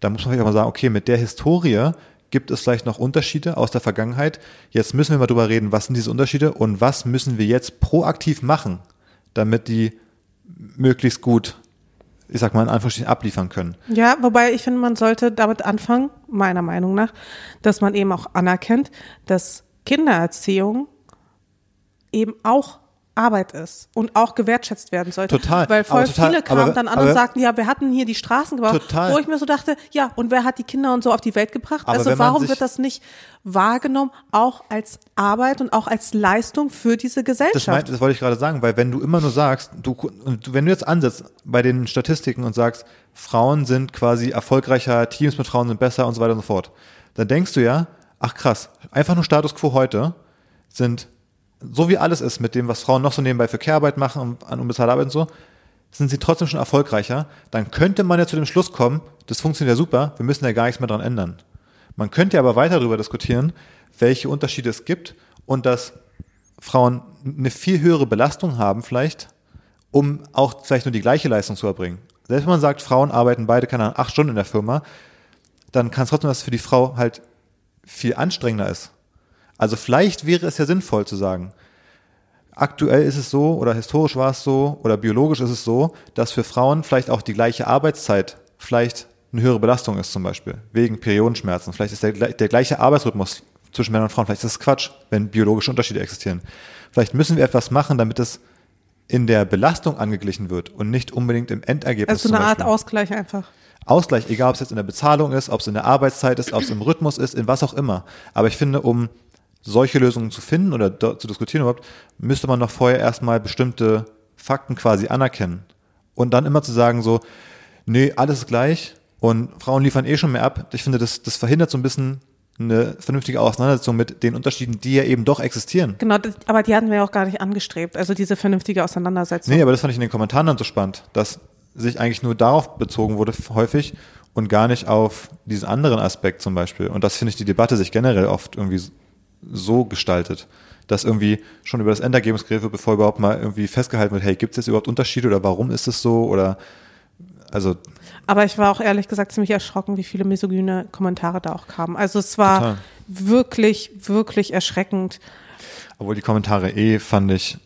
da muss man vielleicht auch mal sagen, okay, mit der Historie gibt es vielleicht noch Unterschiede aus der Vergangenheit. Jetzt müssen wir mal drüber reden, was sind diese Unterschiede und was müssen wir jetzt proaktiv machen, damit die möglichst gut ich sag mal, in Anführungsstrichen abliefern können. Ja, wobei ich finde, man sollte damit anfangen, meiner Meinung nach, dass man eben auch anerkennt, dass Kindererziehung eben auch Arbeit ist und auch gewertschätzt werden sollte. Total. Weil voll total, viele kamen aber, dann an aber, und sagten, ja, wir hatten hier die Straßen gebaut. Total. Wo ich mir so dachte, ja, und wer hat die Kinder und so auf die Welt gebracht? Aber also warum wird das nicht wahrgenommen, auch als Arbeit und auch als Leistung für diese Gesellschaft? Das, meint, das wollte ich gerade sagen, weil wenn du immer nur sagst, du, wenn du jetzt ansetzt bei den Statistiken und sagst, Frauen sind quasi erfolgreicher, Teams mit Frauen sind besser und so weiter und so fort, dann denkst du ja, ach krass, einfach nur Status quo heute sind so wie alles ist mit dem, was Frauen noch so nebenbei für Care-Arbeit machen, an unbezahlte Arbeit und so, sind sie trotzdem schon erfolgreicher, dann könnte man ja zu dem Schluss kommen, das funktioniert ja super, wir müssen ja gar nichts mehr dran ändern. Man könnte ja aber weiter darüber diskutieren, welche Unterschiede es gibt und dass Frauen eine viel höhere Belastung haben vielleicht, um auch vielleicht nur die gleiche Leistung zu erbringen. Selbst wenn man sagt, Frauen arbeiten beide, keine Ahnung, acht Stunden in der Firma, dann kann es trotzdem, dass es für die Frau halt viel anstrengender ist. Also vielleicht wäre es ja sinnvoll zu sagen, aktuell ist es so oder historisch war es so oder biologisch ist es so, dass für Frauen vielleicht auch die gleiche Arbeitszeit vielleicht eine höhere Belastung ist zum Beispiel, wegen Periodenschmerzen. Vielleicht ist der, der gleiche Arbeitsrhythmus zwischen Männern und Frauen, vielleicht ist das Quatsch, wenn biologische Unterschiede existieren. Vielleicht müssen wir etwas machen, damit es in der Belastung angeglichen wird und nicht unbedingt im Endergebnis. Also eine Art Ausgleich einfach. Ausgleich, egal ob es jetzt in der Bezahlung ist, ob es in der Arbeitszeit ist, ob es im Rhythmus ist, in was auch immer. Aber ich finde, um solche Lösungen zu finden oder zu diskutieren überhaupt, müsste man noch vorher erstmal bestimmte Fakten quasi anerkennen. Und dann immer zu sagen so, nee, alles ist gleich und Frauen liefern eh schon mehr ab. Ich finde, das, das verhindert so ein bisschen eine vernünftige Auseinandersetzung mit den Unterschieden, die ja eben doch existieren. Genau, das, aber die hatten wir ja auch gar nicht angestrebt, also diese vernünftige Auseinandersetzung. Nee, aber das fand ich in den Kommentaren dann so spannend, dass sich eigentlich nur darauf bezogen wurde häufig und gar nicht auf diesen anderen Aspekt zum Beispiel. Und das finde ich die Debatte sich generell oft irgendwie so gestaltet, dass irgendwie schon über das Endergebnis geredet wird, bevor überhaupt mal irgendwie festgehalten wird, hey, gibt es jetzt überhaupt Unterschiede oder warum ist es so oder also aber ich war auch ehrlich gesagt ziemlich erschrocken, wie viele misogyne Kommentare da auch kamen. Also es war total. wirklich, wirklich erschreckend. Obwohl die Kommentare eh, fand ich,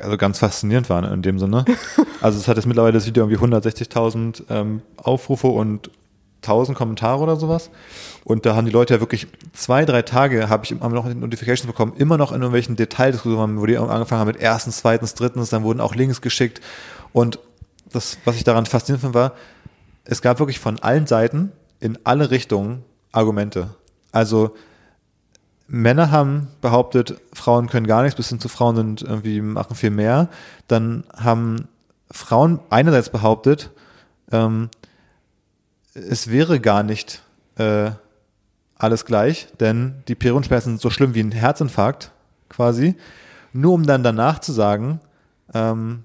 also ganz faszinierend waren in dem Sinne. Also es hat jetzt mittlerweile das Video irgendwie 160.000 ähm, Aufrufe und 1000 Kommentare oder sowas. Und da haben die Leute ja wirklich zwei, drei Tage, habe ich immer noch Notifications bekommen, immer noch in irgendwelchen Detaildiskussionen, wo die angefangen haben mit erstens, zweitens, drittens, dann wurden auch Links geschickt. Und das, was ich daran faszinierend fand, war, es gab wirklich von allen Seiten in alle Richtungen Argumente. Also Männer haben behauptet, Frauen können gar nichts, bis hin zu Frauen sind irgendwie machen viel mehr. Dann haben Frauen einerseits behauptet, ähm, es wäre gar nicht äh, alles gleich, denn die Periodenschmerzen sind so schlimm wie ein Herzinfarkt quasi, nur um dann danach zu sagen, ähm,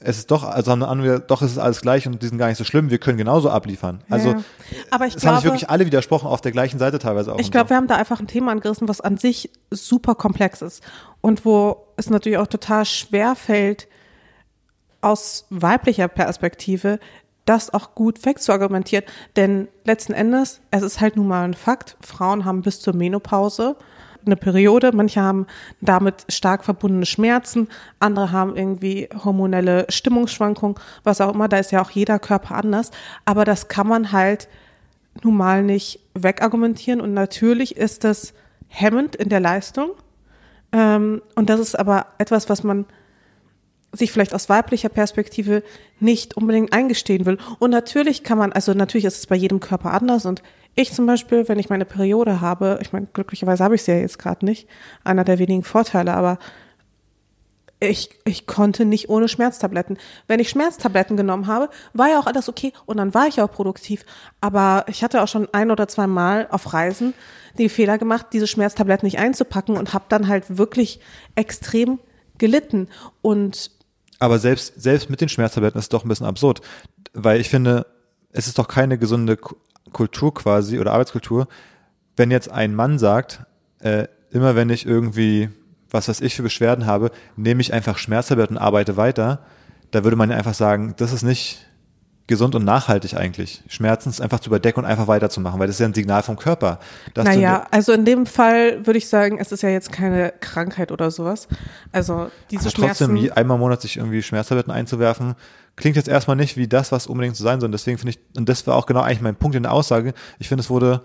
es ist doch, also haben wir, doch ist es alles gleich und die sind gar nicht so schlimm, wir können genauso abliefern. Also, ja. aber ich es glaube, haben sich wirklich alle widersprochen auf der gleichen Seite teilweise auch. Ich glaube, so. wir haben da einfach ein Thema angerissen, was an sich super komplex ist und wo es natürlich auch total schwer fällt, aus weiblicher Perspektive das auch gut wegzuargumentieren. Denn letzten Endes, es ist halt nun mal ein Fakt, Frauen haben bis zur Menopause eine Periode. Manche haben damit stark verbundene Schmerzen, andere haben irgendwie hormonelle Stimmungsschwankungen, was auch immer. Da ist ja auch jeder Körper anders. Aber das kann man halt nun mal nicht wegargumentieren. Und natürlich ist das hemmend in der Leistung. Ähm, und das ist aber etwas, was man sich vielleicht aus weiblicher Perspektive nicht unbedingt eingestehen will. Und natürlich kann man, also natürlich ist es bei jedem Körper anders und ich zum Beispiel, wenn ich meine Periode habe, ich meine, glücklicherweise habe ich sie ja jetzt gerade nicht, einer der wenigen Vorteile, aber ich, ich konnte nicht ohne Schmerztabletten. Wenn ich Schmerztabletten genommen habe, war ja auch alles okay und dann war ich auch produktiv. Aber ich hatte auch schon ein oder zwei Mal auf Reisen den Fehler gemacht, diese Schmerztabletten nicht einzupacken und habe dann halt wirklich extrem gelitten. Und aber selbst, selbst mit den Schmerztabletten ist es doch ein bisschen absurd, weil ich finde, es ist doch keine gesunde Kultur quasi oder Arbeitskultur, wenn jetzt ein Mann sagt, äh, immer wenn ich irgendwie, was weiß ich für Beschwerden habe, nehme ich einfach Schmerztabletten und arbeite weiter, da würde man ja einfach sagen, das ist nicht gesund und nachhaltig eigentlich. Schmerzen einfach zu überdecken und einfach weiterzumachen, weil das ist ja ein Signal vom Körper. naja, also in dem Fall würde ich sagen, es ist ja jetzt keine Krankheit oder sowas. Also diese Aber Schmerzen. Trotzdem einmal im Monat sich irgendwie Schmerztabletten einzuwerfen, klingt jetzt erstmal nicht wie das, was unbedingt so sein soll. Und deswegen finde ich, und das war auch genau eigentlich mein Punkt in der Aussage, ich finde, es wurde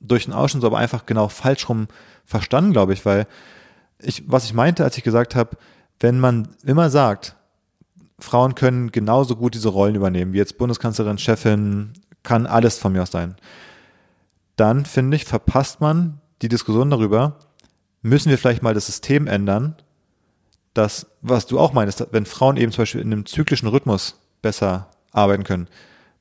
durch den Ausschnitt so aber einfach genau falsch rum verstanden, glaube ich, weil ich, was ich meinte, als ich gesagt habe, wenn man immer sagt, Frauen können genauso gut diese Rollen übernehmen, wie jetzt Bundeskanzlerin, Chefin, kann alles von mir aus sein. Dann, finde ich, verpasst man die Diskussion darüber, müssen wir vielleicht mal das System ändern, dass, was du auch meinst, wenn Frauen eben zum Beispiel in einem zyklischen Rhythmus besser arbeiten können,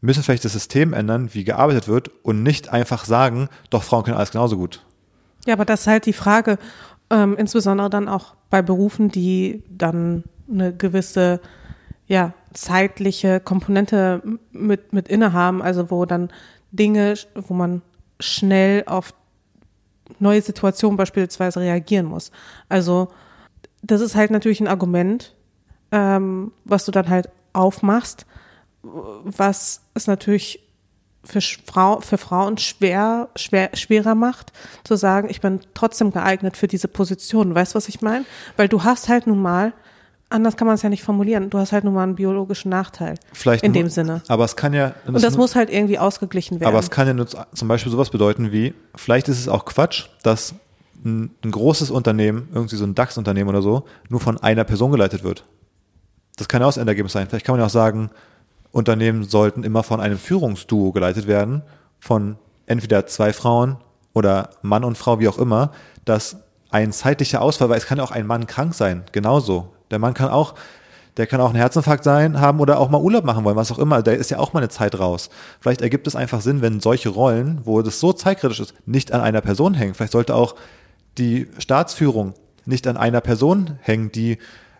müssen vielleicht das System ändern, wie gearbeitet wird und nicht einfach sagen, doch Frauen können alles genauso gut. Ja, aber das ist halt die Frage, ähm, insbesondere dann auch bei Berufen, die dann eine gewisse ja, zeitliche Komponente mit, mit innehaben, also wo dann Dinge, wo man schnell auf neue Situationen beispielsweise reagieren muss. Also das ist halt natürlich ein Argument, ähm, was du dann halt aufmachst, was es natürlich für, Frau, für Frauen schwer, schwer, schwerer macht, zu sagen, ich bin trotzdem geeignet für diese Position. Weißt du, was ich meine? Weil du hast halt nun mal anders kann man es ja nicht formulieren. Du hast halt nur mal einen biologischen Nachteil. Vielleicht in nur, dem Sinne. Aber es kann ja. Und das muss halt irgendwie ausgeglichen werden. Aber es kann ja nur zum Beispiel sowas bedeuten wie, vielleicht ist es auch Quatsch, dass ein, ein großes Unternehmen, irgendwie so ein DAX-Unternehmen oder so, nur von einer Person geleitet wird. Das kann ja auch das Endergebnis sein. Vielleicht kann man ja auch sagen, Unternehmen sollten immer von einem Führungsduo geleitet werden, von entweder zwei Frauen oder Mann und Frau, wie auch immer, dass ein zeitlicher Ausfall, weil es kann ja auch ein Mann krank sein, genauso. Der Mann kann auch, Der kann auch einen Herzinfarkt sein, haben oder auch mal Urlaub machen wollen, was auch immer. Da ist ja auch mal eine Zeit raus. Vielleicht ergibt es einfach Sinn, wenn solche Rollen, wo das so zeitkritisch ist, nicht an einer Person hängen. Vielleicht sollte auch die Staatsführung nicht an einer Person hängen, die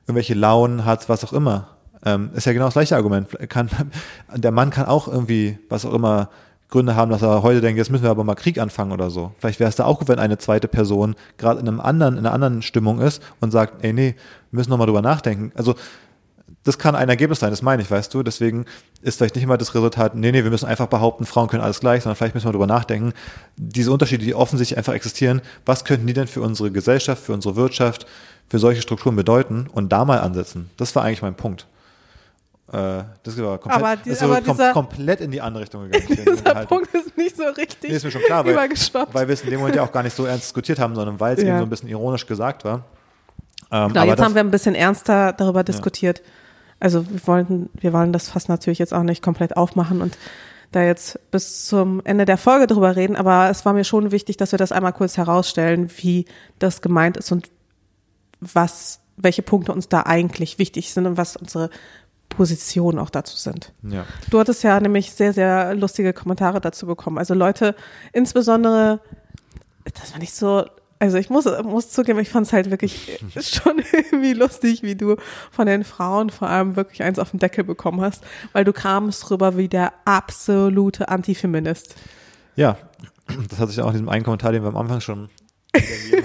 irgendwelche Launen hat, was auch immer. Ähm, ist ja genau das gleiche Argument. Kann, der Mann kann auch irgendwie, was auch immer, Gründe haben, dass er heute denkt, jetzt müssen wir aber mal Krieg anfangen oder so. Vielleicht wäre es da auch gut, wenn eine zweite Person gerade in in einer anderen Stimmung ist und sagt, ey, nee, wir müssen nochmal drüber nachdenken. Also, das kann ein Ergebnis sein, das meine ich, weißt du. Deswegen ist vielleicht nicht immer das Resultat, nee, nee, wir müssen einfach behaupten, Frauen können alles gleich, sondern vielleicht müssen wir drüber nachdenken. Diese Unterschiede, die offensichtlich einfach existieren, was könnten die denn für unsere Gesellschaft, für unsere Wirtschaft, für solche Strukturen bedeuten und da mal ansetzen. Das war eigentlich mein Punkt. Äh, das war komplett, Aber die- ist aber kom dieser- komplett in die andere Richtung gegangen. Dieser Punkt ist nicht so richtig Nee, ist mir schon klar, weil, weil wir es in dem Moment ja auch gar nicht so ernst diskutiert haben, sondern weil es Ja. eben so ein bisschen ironisch gesagt war. Ähm, Genau, jetzt haben wir ein bisschen ernster darüber diskutiert. Also wir wollten, wir wollen das fast natürlich jetzt auch nicht komplett aufmachen und da jetzt bis zum Ende der Folge drüber reden, aber es war mir schon wichtig, dass wir das einmal kurz herausstellen, wie das gemeint ist und was, welche Punkte uns da eigentlich wichtig sind und was unsere Positionen auch dazu sind. ja. Du hattest ja nämlich sehr, sehr lustige Kommentare dazu bekommen. Also Leute, insbesondere, das war nicht so, also ich muss, muss zugeben, ich fand es halt wirklich schon irgendwie lustig, wie du von den Frauen vor allem wirklich eins auf den Deckel bekommen hast, weil du kamst rüber wie der absolute Antifeminist. ja, das hat sich auch in diesem einen Kommentar, den wir am Anfang schon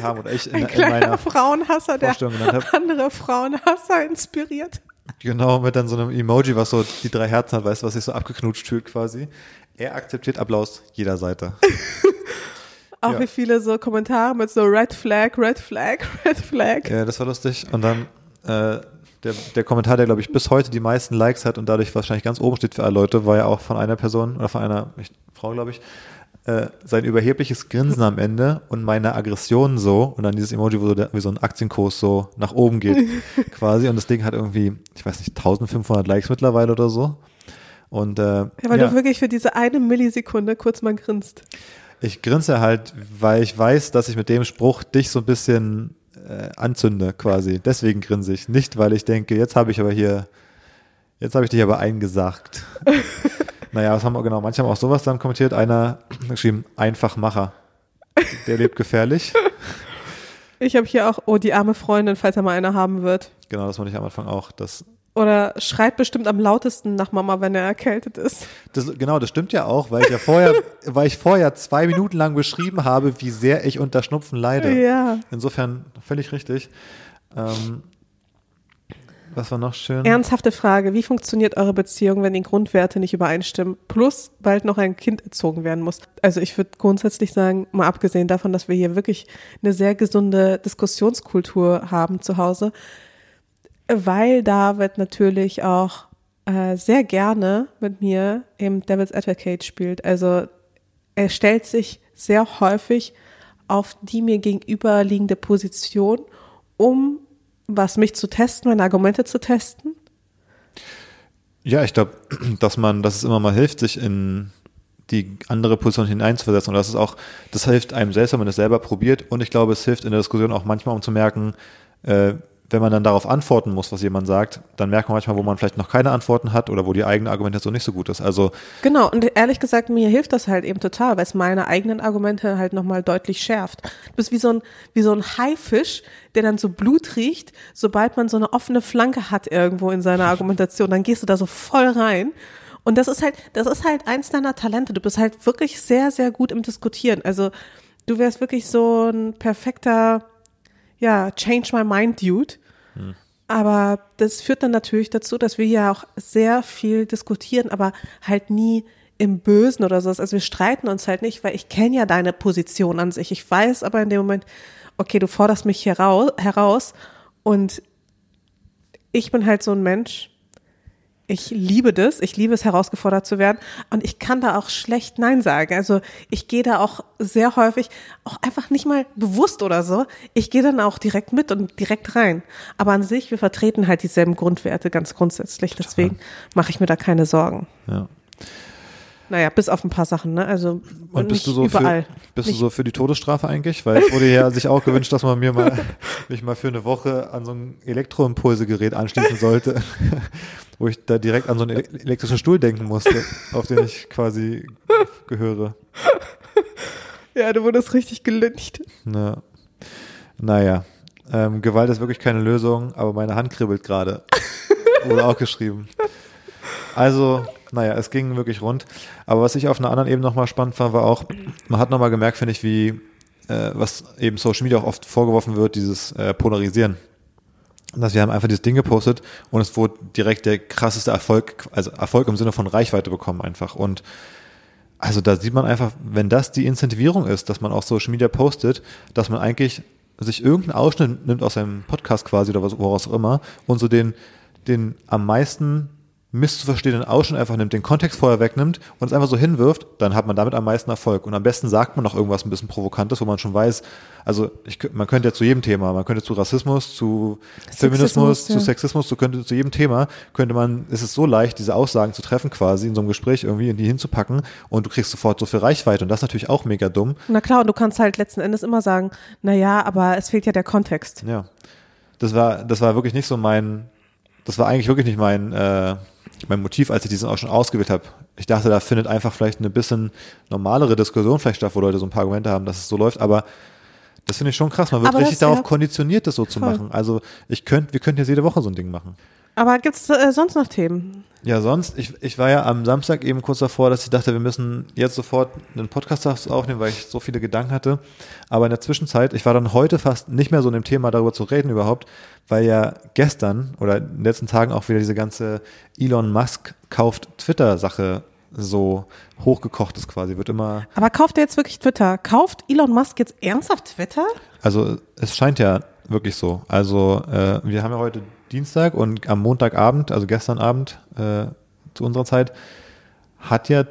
haben, oder ich in, Ein in kleiner meiner Frauenhasser, der andere Frauenhasser inspiriert. Genau, mit dann so einem Emoji, was so die drei Herzen hat, weißt du, was sich so abgeknutscht fühlt quasi. Er akzeptiert Applaus jeder Seite. Auch Ja. wie viele so Kommentare mit so Red Flag, Red Flag, Red Flag. Ja, das war lustig. Und dann äh, der, der Kommentar, der glaube ich bis heute die meisten Likes hat und dadurch wahrscheinlich ganz oben steht für alle Leute, war ja auch von einer Person oder von einer ich, Frau, glaube ich, äh, sein überhebliches Grinsen am Ende und meine Aggression so und dann dieses Emoji, wo so der, wie so ein Aktienkurs so nach oben geht quasi und das Ding hat irgendwie, ich weiß nicht, 1500 Likes mittlerweile oder so. Und äh, Ja, weil ja. du wirklich für diese eine Millisekunde kurz mal grinst. Ich grinse halt, weil ich weiß, dass ich mit dem Spruch dich so ein bisschen äh, anzünde, quasi. Deswegen grinse ich. Nicht, weil ich denke, jetzt habe ich aber hier, jetzt habe ich dich aber eingesagt. naja, was haben wir genau? Manche haben auch sowas dann kommentiert. Einer hat geschrieben, Einfachmacher. Der lebt gefährlich. Ich habe hier auch, oh, die arme Freundin, falls er mal eine haben wird. Genau, das wollte ich am Anfang auch. Das, Oder schreit bestimmt am lautesten nach Mama, wenn er erkältet ist. das, genau, das stimmt ja auch, weil ich ja vorher, weil ich vorher zwei Minuten lang beschrieben habe, wie sehr ich unter Schnupfen leide. Ja. Insofern völlig richtig. Ähm, was war noch schön? Ernsthafte Frage, wie funktioniert eure Beziehung, wenn die Grundwerte nicht übereinstimmen? Plus bald noch ein Kind erzogen werden muss. Also ich würde grundsätzlich sagen, mal abgesehen davon, dass wir hier wirklich eine sehr gesunde Diskussionskultur haben zu Hause, weil David natürlich auch äh, sehr gerne mit mir im Devil's Advocate spielt. Also er stellt sich sehr häufig auf die mir gegenüberliegende Position, um was mich zu testen, meine Argumente zu testen. Ja, ich glaube, dass man, dass es immer mal hilft, sich in die andere Position hineinzuversetzen. Und das ist auch, das hilft einem selbst, wenn man es selber probiert. Und ich glaube, es hilft in der Diskussion auch manchmal, um zu merken, äh, wenn man dann darauf antworten muss, was jemand sagt, dann merkt man manchmal, wo man vielleicht noch keine Antworten hat oder wo die eigene Argumentation nicht so gut ist. Also Genau, und ehrlich gesagt, mir hilft das halt eben total, weil es meine eigenen Argumente halt nochmal deutlich schärft. Du bist wie so ein, wie so ein Haifisch, der dann so Blut riecht, sobald man so eine offene Flanke hat irgendwo in seiner Argumentation, dann gehst du da so voll rein. Und das ist halt, das ist halt eins deiner Talente. Du bist halt wirklich sehr, sehr gut im Diskutieren. Also du wärst wirklich so ein perfekter, ja, Change My Mind Dude. Aber das führt dann natürlich dazu, dass wir ja auch sehr viel diskutieren, aber halt nie im Bösen oder so. Also wir streiten uns halt nicht, weil ich kenne ja deine Position an sich. Ich weiß aber in dem Moment, okay, du forderst mich heraus, heraus und ich bin halt so ein Mensch, ich liebe das, ich liebe es herausgefordert zu werden und ich kann da auch schlecht Nein sagen. Also ich gehe da auch sehr häufig, auch einfach nicht mal bewusst oder so, ich gehe dann auch direkt mit und direkt rein. Aber an sich, wir vertreten halt dieselben Grundwerte ganz grundsätzlich, deswegen mache ich mir da keine Sorgen. Ja. Naja, bis auf ein paar Sachen, ne? Also Und bist du so überall. für, bist Nicht- du so für die Todesstrafe eigentlich? Weil es wurde ja sich auch gewünscht, dass man mir mal mich mal für eine Woche an so ein Elektroimpulsegerät anschließen sollte, wo ich da direkt an so einen ele- elektrischen Stuhl denken musste, auf den ich quasi gehöre. Ja, du wurdest richtig gelyncht. Na, naja, ähm, Gewalt ist wirklich keine Lösung, aber meine Hand kribbelt gerade. Wurde auch geschrieben. Also, naja, es ging wirklich rund. Aber was ich auf einer anderen Ebene nochmal spannend fand, war auch, man hat nochmal gemerkt, finde ich, wie, äh, was eben Social Media auch oft vorgeworfen wird, dieses äh, Polarisieren. Dass wir haben einfach dieses Ding gepostet und es wurde direkt der krasseste Erfolg, also Erfolg im Sinne von Reichweite bekommen einfach. Und also da sieht man einfach, wenn das die Incentivierung ist, dass man auf Social Media postet, dass man eigentlich sich irgendeinen Ausschnitt nimmt aus seinem Podcast quasi oder was, woraus auch immer und so den, den am meisten misszuverstehenden Ausschnitt einfach nimmt, den Kontext vorher wegnimmt und es einfach so hinwirft, dann hat man damit am meisten Erfolg. Und am besten sagt man noch irgendwas ein bisschen Provokantes, wo man schon weiß, also ich, man könnte ja zu jedem Thema, man könnte zu Rassismus, zu Feminismus, Sexismus, ja. zu Sexismus, zu, könnte, zu jedem Thema, könnte man, ist es so leicht, diese Aussagen zu treffen quasi in so einem Gespräch irgendwie in die hinzupacken und du kriegst sofort so viel Reichweite und das ist natürlich auch mega dumm. Na klar, und du kannst halt letzten Endes immer sagen, na ja, aber es fehlt ja der Kontext. Ja. Das war, das war wirklich nicht so mein, das war eigentlich wirklich nicht mein, äh, mein Motiv, als ich diesen auch schon ausgewählt habe. Ich dachte, da findet einfach vielleicht eine bisschen normalere Diskussion vielleicht statt, wo Leute so ein paar Argumente haben, dass es so läuft, aber das finde ich schon krass. Man wird Aber richtig das, darauf ja. konditioniert, das so zu Voll. machen. Also ich könnte, wir könnten jetzt jede Woche so ein Ding machen. Aber gibt's äh, sonst noch Themen? Ja, sonst, ich, ich war ja am Samstag eben kurz davor, dass ich dachte, wir müssen jetzt sofort einen Podcast aufnehmen, weil ich so viele Gedanken hatte. Aber in der Zwischenzeit, ich war dann heute fast nicht mehr so in dem Thema darüber zu reden überhaupt, weil ja gestern oder in den letzten Tagen auch wieder diese ganze Elon Musk kauft Twitter-Sache so hochgekocht ist quasi, wird immer, Aber kauft er jetzt wirklich Twitter? Kauft Elon Musk jetzt ernsthaft Twitter? also es scheint ja wirklich so. Also äh, wir haben ja heute Dienstag und am Montagabend, also gestern Abend äh, zu unserer Zeit, hat ja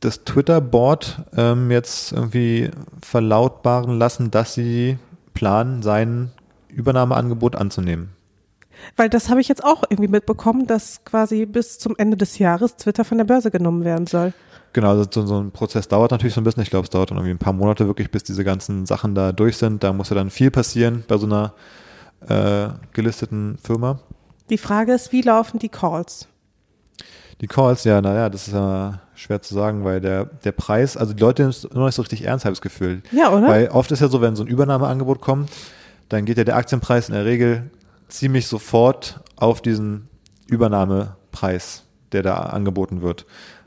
das Twitter-Board ähm, jetzt irgendwie verlautbaren lassen, dass sie planen, sein Übernahmeangebot anzunehmen. Weil das habe ich jetzt auch irgendwie mitbekommen, dass quasi bis zum Ende des Jahres Twitter von der Börse genommen werden soll. Genau, also so, so ein Prozess dauert natürlich so ein bisschen. Ich glaube, es dauert dann irgendwie ein paar Monate wirklich, bis diese ganzen Sachen da durch sind. Da muss ja dann viel passieren bei so einer äh, gelisteten Firma. Die Frage ist, wie laufen die Calls? Die Calls, ja, naja, das ist ja schwer zu sagen, weil der, der Preis, also die Leute nehmen es immer nicht so richtig ernst, habe ich das Gefühl. Ja, oder? Weil oft ist ja so, wenn so ein Übernahmeangebot kommt, dann geht ja der Aktienpreis in der Regel ziemlich sofort auf diesen Übernahmepreis, der da angeboten wird.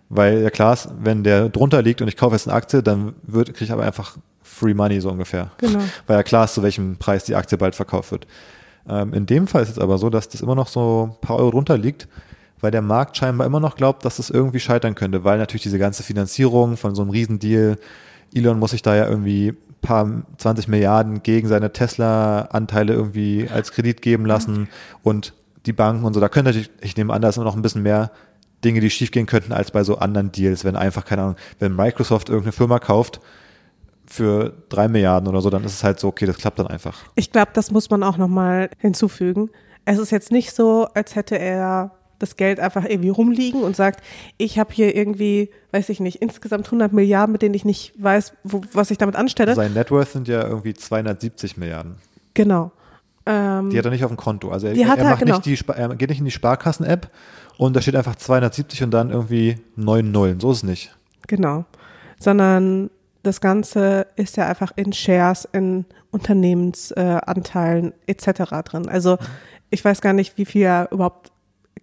Weil ja klar ist, wenn der drunter liegt und ich kaufe jetzt eine Aktie, dann wird, kriege ich aber einfach Free Money so ungefähr. Genau. Weil ja klar ist, zu welchem Preis die Aktie bald verkauft wird. Ähm, in dem Fall ist es aber so, dass das immer noch so ein paar Euro drunter liegt, weil der Markt scheinbar immer noch glaubt, dass das irgendwie scheitern könnte, weil natürlich diese ganze Finanzierung von so einem Riesendeal, Elon muss sich da ja irgendwie paar 20 Milliarden gegen seine Tesla-Anteile irgendwie als Kredit geben lassen und die Banken und so, da könnte natürlich, ich nehme an, da ist immer noch ein bisschen mehr Dinge, die schiefgehen könnten, als bei so anderen Deals, wenn einfach, keine Ahnung, wenn Microsoft irgendeine Firma kauft für drei Milliarden oder so, dann ist es halt so, okay, das klappt dann einfach. Ich glaube, das muss man auch nochmal hinzufügen. Es ist jetzt nicht so, als hätte er das Geld einfach irgendwie rumliegen und sagt, ich habe hier irgendwie, weiß ich nicht, insgesamt 100 Milliarden, mit denen ich nicht weiß, wo, was ich damit anstelle. Sein Net Worth sind ja irgendwie 270 Milliarden. Genau. Ähm, Die hat er nicht auf dem Konto. Also er, er, er, macht genau. nicht die, er geht nicht in die Sparkassen-App und da steht einfach 270 und dann irgendwie neun Nullen. So ist es nicht. Genau. Sondern das Ganze ist ja einfach in Shares, in Unternehmensanteilen äh, etc. drin. Also ich weiß gar nicht, wie viel er überhaupt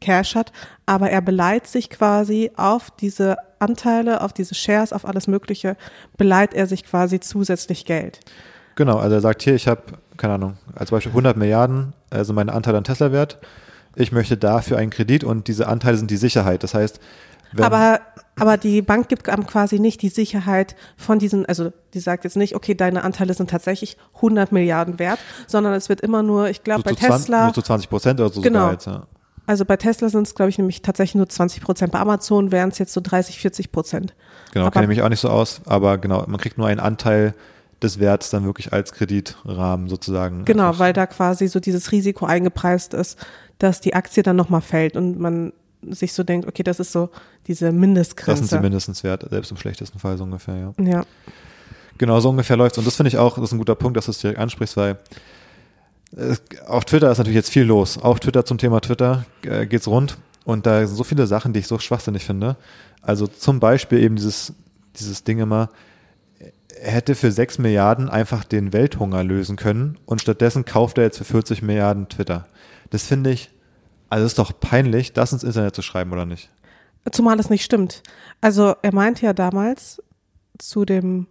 Cash hat, aber er beleiht sich quasi auf diese Anteile, auf diese Shares, auf alles Mögliche, beleiht er sich quasi zusätzlich Geld. Genau, also er sagt hier, ich habe, keine Ahnung, als Beispiel 100 Milliarden, also meine Anteile an Tesla wert. Ich möchte dafür einen Kredit und diese Anteile sind die Sicherheit. Das heißt, wenn, Aber, aber die Bank gibt einem quasi nicht die Sicherheit von diesen, also die sagt jetzt nicht, okay, deine Anteile sind tatsächlich 100 Milliarden wert, sondern es wird immer nur, ich glaube, so bei zu 20, Tesla. nur zu 20 Prozent oder so Genau. jetzt, ja. Also bei Tesla sind es, glaube ich, nämlich tatsächlich nur 20 Prozent. Bei Amazon wären es jetzt so 30, 40 Prozent. Genau, kenne ich mich auch nicht so aus, aber genau, man kriegt nur einen Anteil des Werts dann wirklich als Kreditrahmen sozusagen. Genau, weil da quasi so dieses Risiko eingepreist ist, dass die Aktie dann nochmal fällt und man sich so denkt, okay, das ist so diese Mindestgrenze. Das sind sie mindestens wert, selbst im schlechtesten Fall so ungefähr, ja. Ja. Genau, so ungefähr läuft's. Und das finde ich auch, das ist ein guter Punkt, dass du es direkt ansprichst, weil es, auf Twitter ist natürlich jetzt viel los. Auf Twitter zum Thema Twitter äh, geht's rund. Und da sind so viele Sachen, die ich so schwachsinnig finde. Also zum Beispiel eben dieses, dieses Ding immer, er hätte für 6 Milliarden einfach den Welthunger lösen können und stattdessen kauft er jetzt für 40 Milliarden Twitter. Das finde ich, also ist doch peinlich, das ins Internet zu schreiben, oder nicht? Zumal das nicht stimmt. Also er meinte ja damals zu dem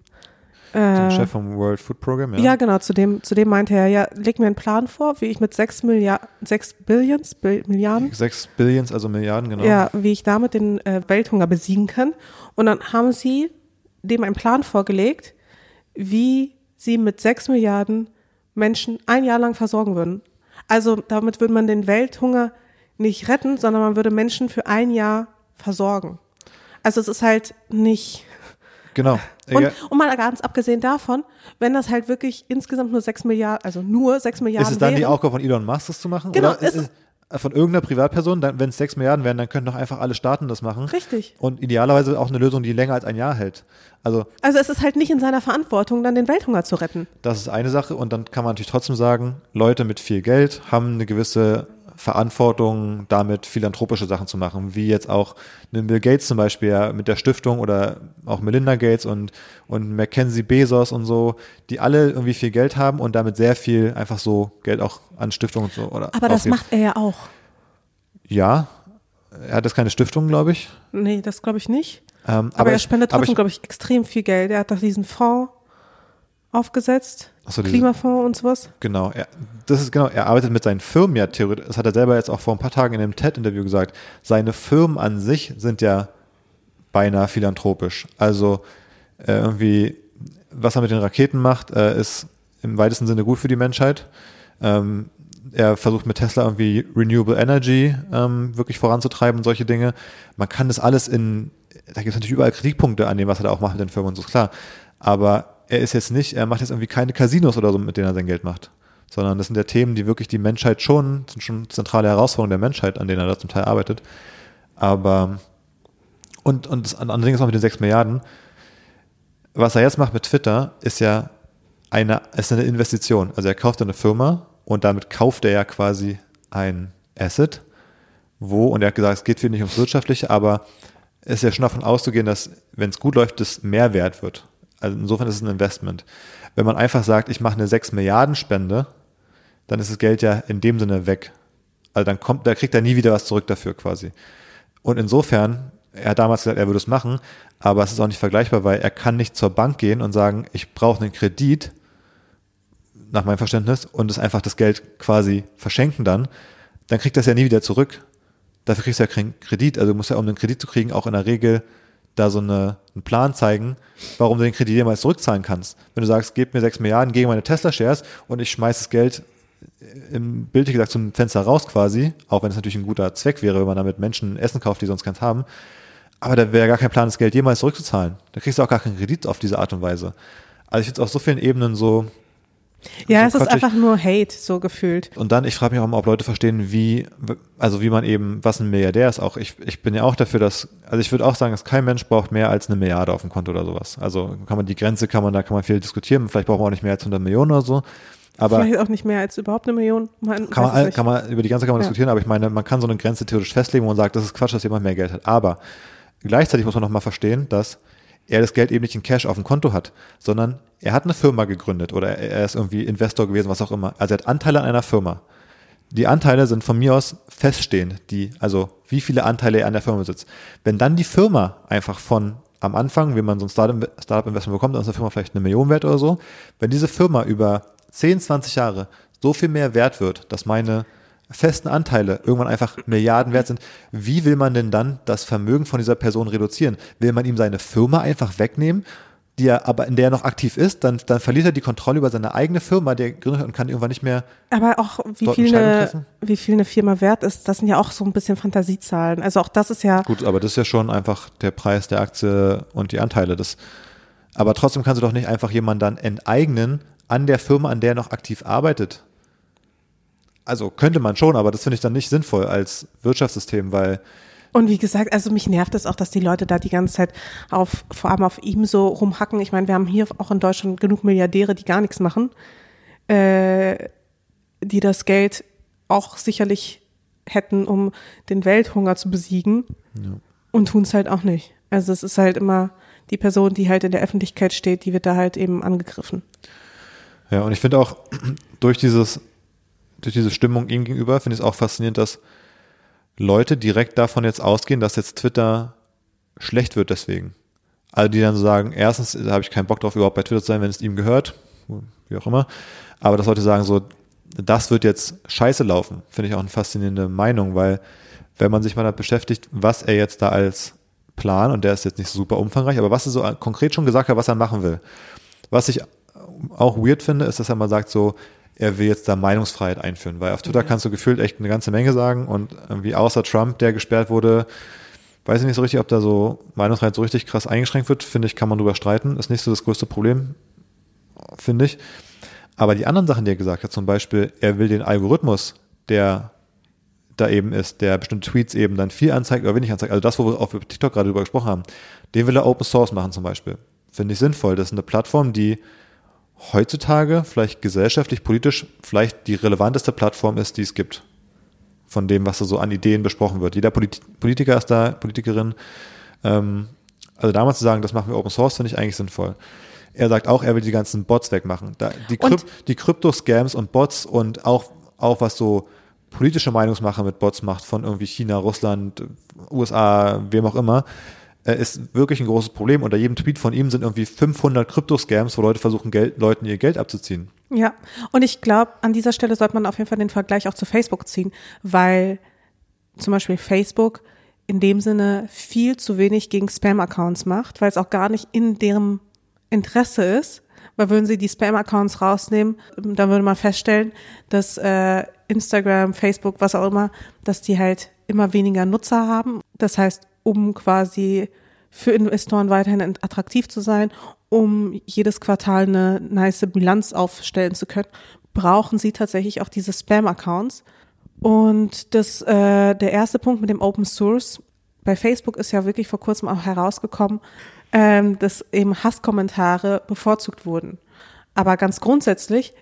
Dem äh, Chef vom World Food Program, ja. ja. genau, zu dem, zu dem meinte er, ja, leg mir einen Plan vor, wie ich mit sechs Milliarden, sechs Billions, Bill, Milliarden, 6 Billions, also Milliarden, genau. ja, wie ich damit den äh, Welthunger besiegen kann. Und dann haben sie dem einen Plan vorgelegt, wie sie mit sechs Milliarden Menschen ein Jahr lang versorgen würden. Also damit würde man den Welthunger nicht retten, sondern man würde Menschen für ein Jahr versorgen. Also es ist halt nicht. Genau. Und, und mal ganz abgesehen davon, wenn das halt wirklich insgesamt nur sechs Milliarden, also nur sechs Milliarden Ist es dann die wären, Aufgabe von Elon Musk, das zu machen? Genau, Oder ist von irgendeiner Privatperson, wenn es 6 Milliarden wären, dann könnten doch einfach alle Staaten das machen. Richtig. Und idealerweise auch eine Lösung, die länger als ein Jahr hält. Also Also es ist halt nicht in seiner Verantwortung, dann den Welthunger zu retten. das ist eine Sache. Und dann kann man natürlich trotzdem sagen, Leute mit viel Geld haben eine gewisse Verantwortung, damit philanthropische Sachen zu machen, wie jetzt auch Bill Gates zum Beispiel ja, mit der Stiftung oder auch Melinda Gates und, und Mackenzie Bezos und so, die alle irgendwie viel Geld haben und damit sehr viel einfach so Geld auch an Stiftungen und so. Oder Aber das macht er ja auch. Ja, er hat jetzt keine Stiftung, glaube ich. Nee, das glaube ich nicht. Ähm, Aber, er ich- spendet aber trotzdem, glaube ich, extrem viel Geld. Er hat doch diesen Fonds aufgesetzt, so, diese- Klimafonds und sowas. Genau, er, das ist genau, er arbeitet mit seinen Firmen ja theoretisch, das hat er selber jetzt auch vor ein paar Tagen in einem TED-Interview gesagt, seine Firmen an sich sind ja beinahe philanthropisch. Also äh, irgendwie, was er mit den Raketen macht, äh, ist im weitesten Sinne gut für die Menschheit. Ähm, er versucht mit Tesla irgendwie Renewable Energy ähm, wirklich voranzutreiben und solche Dinge. Man kann das alles in, da gibt es natürlich überall Kritikpunkte an dem, was er da auch macht mit den Firmen und so, ist klar. Aber er ist jetzt nicht, er macht jetzt irgendwie keine Casinos oder so, mit denen er sein Geld macht. Sondern das sind ja Themen, die wirklich die Menschheit schon, sind schon zentrale Herausforderungen der Menschheit, an denen er da zum Teil arbeitet. Aber, und, und das andere Ding ist auch mit den 6 Milliarden. Was er jetzt macht mit Twitter, ist ja eine, ist eine Investition. Also er kauft eine Firma und damit kauft er ja quasi ein Asset, wo, und er hat gesagt, es geht viel nicht ums Wirtschaftliche, aber es ist ja schon davon auszugehen, dass, wenn es gut läuft, das mehr wert wird. Also insofern ist es ein Investment. Wenn man einfach sagt, ich mache eine 6 Milliarden Spende, dann ist das Geld ja in dem Sinne weg. Also dann kommt, da kriegt er nie wieder was zurück dafür quasi. Und insofern, er hat damals gesagt, er würde es machen, aber es ist auch nicht vergleichbar, weil er kann nicht zur Bank gehen und sagen, ich brauche einen Kredit, nach meinem Verständnis, und es einfach das Geld quasi verschenken dann, dann kriegt er es ja nie wieder zurück. Dafür kriegst du ja keinen Kredit. Also du musst ja, um einen Kredit zu kriegen, auch in der Regel da so eine, einen Plan zeigen, warum du den Kredit jemals zurückzahlen kannst. Wenn du sagst, gib mir 6 Milliarden gegen meine Tesla-Shares und ich schmeiß das Geld im bildlich gesagt zum Fenster raus quasi, auch wenn es natürlich ein guter Zweck wäre, wenn man damit Menschen Essen kauft, die sonst keins haben. Aber da wäre gar kein Plan, das Geld jemals zurückzuzahlen. Da kriegst du auch gar keinen Kredit auf diese Art und Weise. Also ich finde es auf so vielen Ebenen so. Ja, so es ist einfach nur Hate, so gefühlt. Und dann, ich frage mich auch immer, ob Leute verstehen, wie, also wie man eben, was ein Milliardär ist auch. Ich, ich bin ja auch dafür, dass, also ich würde auch sagen, dass kein Mensch braucht mehr als eine Milliarde auf dem Konto oder sowas. Also kann man die Grenze, kann man, da kann man viel diskutieren. Vielleicht braucht man auch nicht mehr als 100 Millionen oder so. Aber Vielleicht auch nicht mehr als überhaupt eine Million. Man kann man, kann man, über die Grenze kann man Ja. diskutieren, aber ich meine, man kann so eine Grenze theoretisch festlegen, wo man sagt, das ist Quatsch, dass jemand mehr Geld hat. Aber gleichzeitig muss man nochmal verstehen, dass er das Geld eben nicht in Cash auf dem Konto hat, sondern er hat eine Firma gegründet oder er ist irgendwie Investor gewesen, was auch immer. Also er hat Anteile an einer Firma. Die Anteile sind von mir aus feststehend, die, also wie viele Anteile er an der Firma besitzt. Wenn dann die Firma einfach von am Anfang, wenn man so ein Startup- Startup-Investment bekommt, dann ist eine Firma vielleicht eine Million wert oder so. Wenn diese Firma über 10, 20 Jahre so viel mehr wert wird, dass meine festen Anteile irgendwann einfach Milliarden wert sind, wie will man denn dann das Vermögen von dieser Person reduzieren? Will man ihm seine Firma einfach wegnehmen, die er aber in der er noch aktiv ist, dann, dann verliert er die Kontrolle über seine eigene Firma, die er gegründet hat und kann irgendwann nicht mehr Aber auch, wie viel, eine, wie viel eine Firma wert ist, das sind ja auch so ein bisschen Fantasiezahlen. Also auch das ist ja, Gut, aber das ist ja schon einfach der Preis der Aktie und die Anteile. Das, aber trotzdem kannst du doch nicht einfach jemanden dann enteignen an der Firma, an der er noch aktiv arbeitet. Also könnte man schon, aber das finde ich dann nicht sinnvoll als Wirtschaftssystem, weil Und wie gesagt, also mich nervt es auch, dass die Leute da die ganze Zeit auf, vor allem auf ihm so rumhacken. Ich meine, wir haben hier auch in Deutschland genug Milliardäre, die gar nichts machen, äh, die das Geld auch sicherlich hätten, um den Welthunger zu besiegen ja. und tun es halt auch nicht. Also es ist halt immer die Person, die halt in der Öffentlichkeit steht, die wird da halt eben angegriffen. Ja, und ich finde auch durch dieses, durch diese Stimmung ihm gegenüber, finde ich es auch faszinierend, dass Leute direkt davon jetzt ausgehen, dass jetzt Twitter schlecht wird deswegen. Also die dann so sagen, erstens habe ich keinen Bock drauf, überhaupt bei Twitter zu sein, wenn es ihm gehört, wie auch immer. Aber dass Leute sagen so, das wird jetzt scheiße laufen, finde ich auch eine faszinierende Meinung, weil wenn man sich mal damit beschäftigt, was er jetzt da als Plan, und der ist jetzt nicht super umfangreich, aber was er so konkret schon gesagt hat, was er machen will. Was ich auch weird finde, ist, dass er mal sagt so, er will jetzt da Meinungsfreiheit einführen, weil auf Twitter mhm. kannst du gefühlt echt eine ganze Menge sagen und irgendwie außer Trump, der gesperrt wurde, weiß ich nicht so richtig, ob da so Meinungsfreiheit so richtig krass eingeschränkt wird, finde ich, kann man drüber streiten, ist nicht so das größte Problem, finde ich. Aber die anderen Sachen, die er gesagt hat, zum Beispiel, er will den Algorithmus, der da eben ist, der bestimmte Tweets eben dann viel anzeigt oder wenig anzeigt, also das, wo wir auf TikTok gerade drüber gesprochen haben, den will er Open Source machen zum Beispiel. Finde ich sinnvoll. Das ist eine Plattform, die heutzutage vielleicht gesellschaftlich, politisch vielleicht die relevanteste Plattform ist, die es gibt. Von dem, was da so an Ideen besprochen wird. Jeder Polit Politiker ist da, Politikerin. Ähm, also damals zu sagen, das machen wir Open Source, finde ich eigentlich sinnvoll. Er sagt auch, er will die ganzen Bots wegmachen. Da, die, Kryp die Krypto-Scams und Bots und auch, auch was so politische Meinungsmache mit Bots macht von irgendwie China, Russland, USA, wem auch immer, ist wirklich ein großes Problem. Unter jedem Tweet von ihm sind irgendwie 500 Krypto-Scams, wo Leute versuchen, Geld, Leuten ihr Geld abzuziehen. Ja, und ich glaube, an dieser Stelle sollte man auf jeden Fall den Vergleich auch zu Facebook ziehen, weil zum Beispiel Facebook in dem Sinne viel zu wenig gegen Spam-Accounts macht, weil es auch gar nicht in deren Interesse ist, weil würden sie die Spam-Accounts rausnehmen, dann würde man feststellen, dass äh, Instagram, Facebook, was auch immer, dass die halt immer weniger Nutzer haben. Das heißt, um quasi für Investoren weiterhin attraktiv zu sein, um jedes Quartal eine nice Bilanz aufstellen zu können, brauchen sie tatsächlich auch diese Spam-Accounts. Und das, äh, der erste Punkt mit dem Open Source bei Facebook ist ja wirklich vor kurzem auch herausgekommen, ähm, dass eben Hasskommentare bevorzugt wurden. Aber ganz grundsätzlich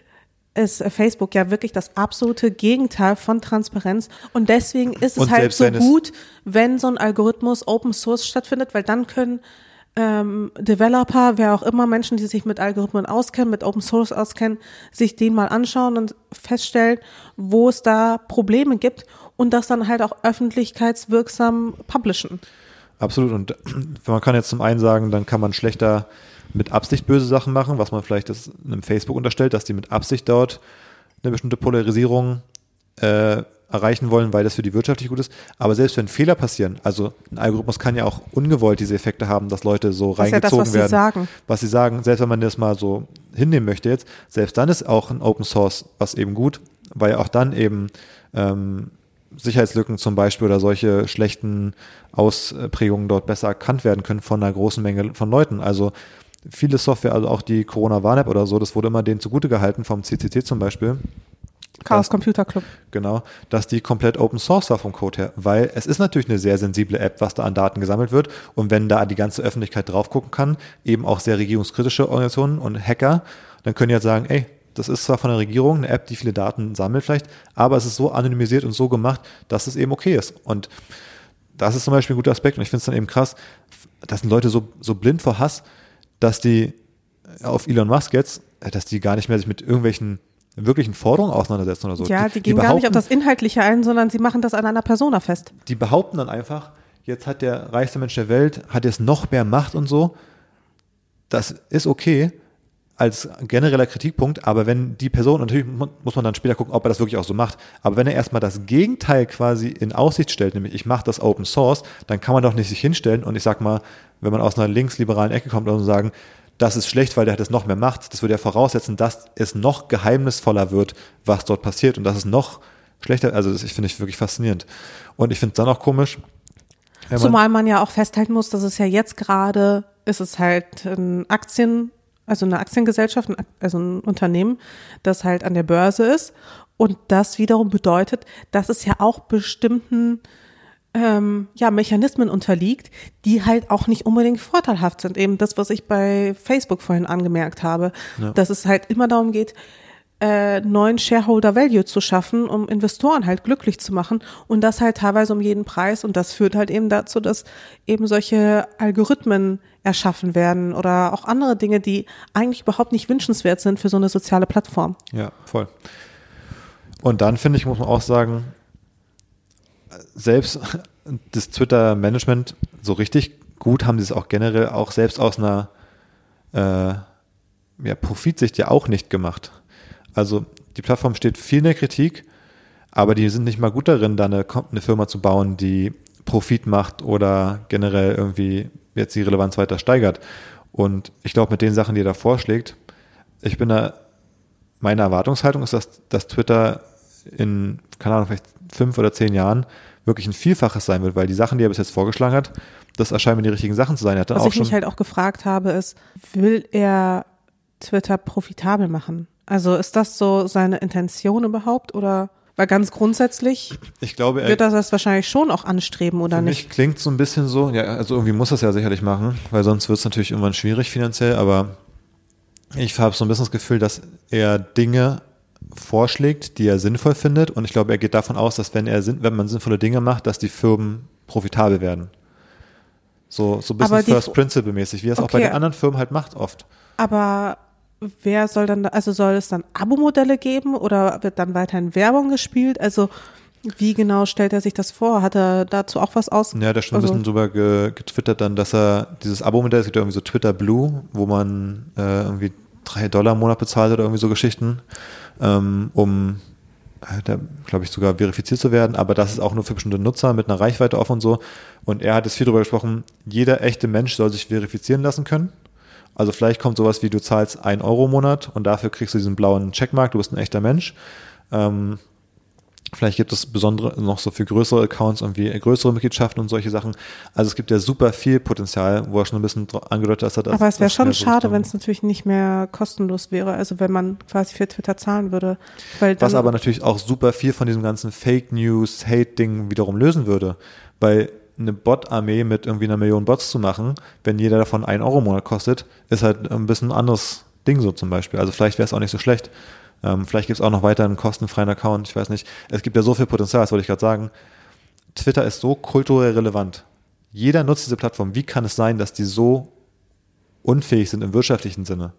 ist Facebook ja wirklich das absolute Gegenteil von Transparenz. Und deswegen ist es und halt so gut, wenn so ein Algorithmus Open Source stattfindet, weil dann können ähm, Developer, wer auch immer, Menschen, die sich mit Algorithmen auskennen, mit Open Source auskennen, sich den mal anschauen und feststellen, wo es da Probleme gibt und das dann halt auch öffentlichkeitswirksam publishen. Absolut. Und man kann jetzt zum einen sagen, dann kann man schlechter mit Absicht böse Sachen machen, was man vielleicht das einem Facebook unterstellt, dass die mit Absicht dort eine bestimmte Polarisierung äh, erreichen wollen, weil das für die Wirtschaft nicht gut ist. Aber selbst wenn Fehler passieren, also ein Algorithmus kann ja auch ungewollt diese Effekte haben, dass Leute so das reingezogen ja das, was werden. Sie sagen. Was sie sagen, selbst wenn man das mal so hinnehmen möchte jetzt, selbst dann ist auch ein Open Source was eben gut, weil auch dann eben ähm, Sicherheitslücken zum Beispiel oder solche schlechten Ausprägungen dort besser erkannt werden können von einer großen Menge von Leuten. Also viele Software, also auch die Corona Warn-App oder so, das wurde immer denen zugute gehalten, vom CCC zum Beispiel. Chaos Computer Club. Genau, dass die komplett Open Source war vom Code her, weil es ist natürlich eine sehr sensible App, was da an Daten gesammelt wird und wenn da die ganze Öffentlichkeit drauf gucken kann, eben auch sehr regierungskritische Organisationen und Hacker, dann können die halt sagen, ey, das ist zwar von der Regierung eine App, die viele Daten sammelt vielleicht, aber es ist so anonymisiert und so gemacht, dass es eben okay ist. Und das ist zum Beispiel ein guter Aspekt und ich finde es dann eben krass, dass sind Leute so, so blind vor Hass, dass die auf Elon Musk jetzt, dass die gar nicht mehr sich mit irgendwelchen wirklichen Forderungen auseinandersetzen oder so. Ja, die, die gehen gar nicht auf das Inhaltliche ein, sondern sie machen das an einer Persona fest. Die behaupten dann einfach, jetzt hat der reichste Mensch der Welt, hat jetzt noch mehr Macht und so. Das ist okay, als genereller Kritikpunkt, aber wenn die Person, natürlich muss man dann später gucken, ob er das wirklich auch so macht, aber wenn er erstmal das Gegenteil quasi in Aussicht stellt, nämlich ich mache das Open Source, dann kann man doch nicht sich hinstellen und ich sag mal, wenn man aus einer linksliberalen Ecke kommt und sagen, das ist schlecht, weil der hat es noch mehr Macht, das würde ja voraussetzen, dass es noch geheimnisvoller wird, was dort passiert und dass es noch schlechter, also das finde ich wirklich faszinierend. Und ich finde es dann auch komisch. Zumal man ja auch festhalten muss, dass es ja jetzt gerade, ist es halt ein Aktien also eine Aktiengesellschaft, also ein Unternehmen, das halt an der Börse ist. Und das wiederum bedeutet, dass es ja auch bestimmten ähm, ja, Mechanismen unterliegt, die halt auch nicht unbedingt vorteilhaft sind. Eben das, was ich bei Facebook vorhin angemerkt habe, Ja. dass es halt immer darum geht, äh, neuen Shareholder Value zu schaffen, um Investoren halt glücklich zu machen und das halt teilweise um jeden Preis und das führt halt eben dazu, dass eben solche Algorithmen erschaffen werden oder auch andere Dinge, die eigentlich überhaupt nicht wünschenswert sind für so eine soziale Plattform. Ja, voll. Und dann finde ich, muss man auch sagen, selbst das Twitter-Management so richtig gut haben sie es auch generell auch selbst aus einer äh, ja, Profitsicht ja auch nicht gemacht. Also die Plattform steht viel in der Kritik, aber die sind nicht mal gut darin, da eine, eine Firma zu bauen, die Profit macht oder generell irgendwie jetzt die Relevanz weiter steigert. Und ich glaube, mit den Sachen, die er da vorschlägt, ich bin da, meine Erwartungshaltung ist, dass, dass Twitter in, keine Ahnung, vielleicht fünf oder zehn Jahren wirklich ein Vielfaches sein wird, weil die Sachen, die er bis jetzt vorgeschlagen hat, das erscheinen mir die richtigen Sachen zu sein. Er Was auch ich mich halt auch gefragt habe, ist, will er Twitter profitabel machen? Also ist das so seine Intention überhaupt oder? Weil ganz grundsätzlich ich glaube, er, wird er das wahrscheinlich schon auch anstreben oder Für nicht. mich klingt so ein bisschen so, ja, also irgendwie muss das ja sicherlich machen, weil sonst wird es natürlich irgendwann schwierig finanziell, aber ich habe so ein bisschen das Gefühl, dass er Dinge vorschlägt, die er sinnvoll findet und ich glaube, er geht davon aus, dass wenn er wenn man sinnvolle Dinge macht, dass die Firmen profitabel werden. So, so ein bisschen First Principle mäßig, wie er es auch bei Okay. den anderen Firmen halt macht oft. Aber wer soll dann, da- also soll es dann Abo-Modelle geben oder wird dann weiterhin Werbung gespielt? Also wie genau stellt er sich das vor? Hat er dazu auch was aus? Ja, hat schon ein Also- bisschen drüber ge getwittert dann, dass er dieses Abo-Modell, es gibt ja irgendwie so Twitter Blue, wo man äh, irgendwie drei Dollar im Monat bezahlt oder irgendwie so Geschichten, ähm, um äh, da glaube ich sogar verifiziert zu werden, aber das ist auch nur für bestimmte Nutzer mit einer Reichweite offen und so. Und er hat jetzt viel darüber gesprochen, jeder echte Mensch soll sich verifizieren lassen können. Also vielleicht kommt sowas wie, du zahlst ein Euro im Monat und dafür kriegst du diesen blauen Checkmark, du bist ein echter Mensch. Ähm, Vielleicht gibt es besondere noch so für größere Accounts irgendwie größere Mitgliedschaften und solche Sachen. Also es gibt ja super viel Potenzial, wo er schon ein bisschen angedeutet hat, dass er das. Aber es wäre schon schade, wenn es natürlich nicht mehr kostenlos wäre, also wenn man quasi für Twitter zahlen würde. Was aber natürlich auch super viel von diesem ganzen Fake News, Hate-Ding wiederum lösen würde. Weil eine Bot-Armee mit irgendwie einer Million Bots zu machen, wenn jeder davon ein Euro im Monat kostet, ist halt ein bisschen ein anderes Ding so zum Beispiel. Also vielleicht wäre es auch nicht so schlecht. Ähm, vielleicht gibt es auch noch weiter einen kostenfreien Account, ich weiß nicht. Es gibt ja so viel Potenzial, das wollte ich gerade sagen. Twitter ist so kulturell relevant. Jeder nutzt diese Plattform. Wie kann es sein, dass die so unfähig sind im wirtschaftlichen Sinne?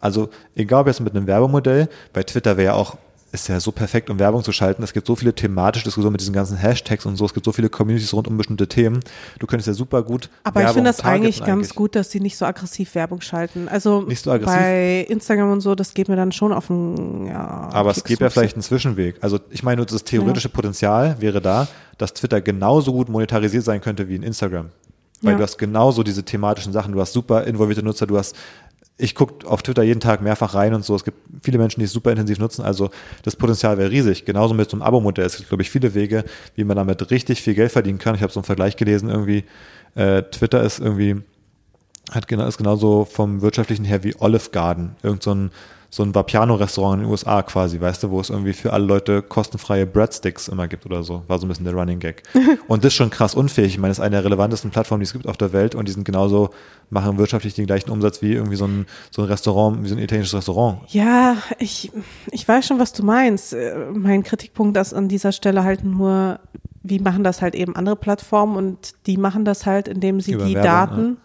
Also egal ob jetzt mit einem Werbemodell, bei Twitter wäre ja auch, ist ja so perfekt, um Werbung zu schalten. Es gibt so viele thematische Diskussionen mit diesen ganzen Hashtags und so. Es gibt so viele Communities rund um bestimmte Themen. Du könntest ja super gut aber ich Werbung finde das eigentlich ganz gut, dass sie nicht so aggressiv Werbung schalten. Also Nicht so aggressiv? bei Instagram und so, das geht mir dann schon auf den, ja. Aber es Keks gibt ja vielleicht einen Zwischenweg. Also ich meine, das theoretische Potenzial wäre da, dass Twitter genauso gut monetarisiert sein könnte wie in Instagram. Weil Ja. du hast genauso diese thematischen Sachen. Du hast super involvierte Nutzer, du hast ich gucke auf Twitter jeden Tag mehrfach rein und so. Es gibt viele Menschen, die es super intensiv nutzen. Also das Potenzial wäre riesig. Genauso mit so einem Abo-Modell. Es gibt, glaube ich, viele Wege, wie man damit richtig viel Geld verdienen kann. Ich habe so einen Vergleich gelesen, irgendwie, äh, Twitter ist irgendwie, hat genau, ist genauso vom wirtschaftlichen her wie Olive Garden. Irgend so ein, so ein Vapiano-Restaurant in den USA quasi, weißt du, wo es irgendwie für alle Leute kostenfreie Breadsticks immer gibt oder so. War so ein bisschen der Running Gag. und das ist schon krass unfähig. Ich meine, das ist eine der relevantesten Plattformen, die es gibt auf der Welt und die sind genauso, machen wirtschaftlich den gleichen Umsatz wie irgendwie so ein, so ein Restaurant, wie so ein italienisches Restaurant. Ja, ich, ich weiß schon, was du meinst. Äh, Mein Kritikpunkt ist an dieser Stelle halt nur, wie machen das halt eben andere Plattformen und die machen das halt, indem sie Über die Werbung, Daten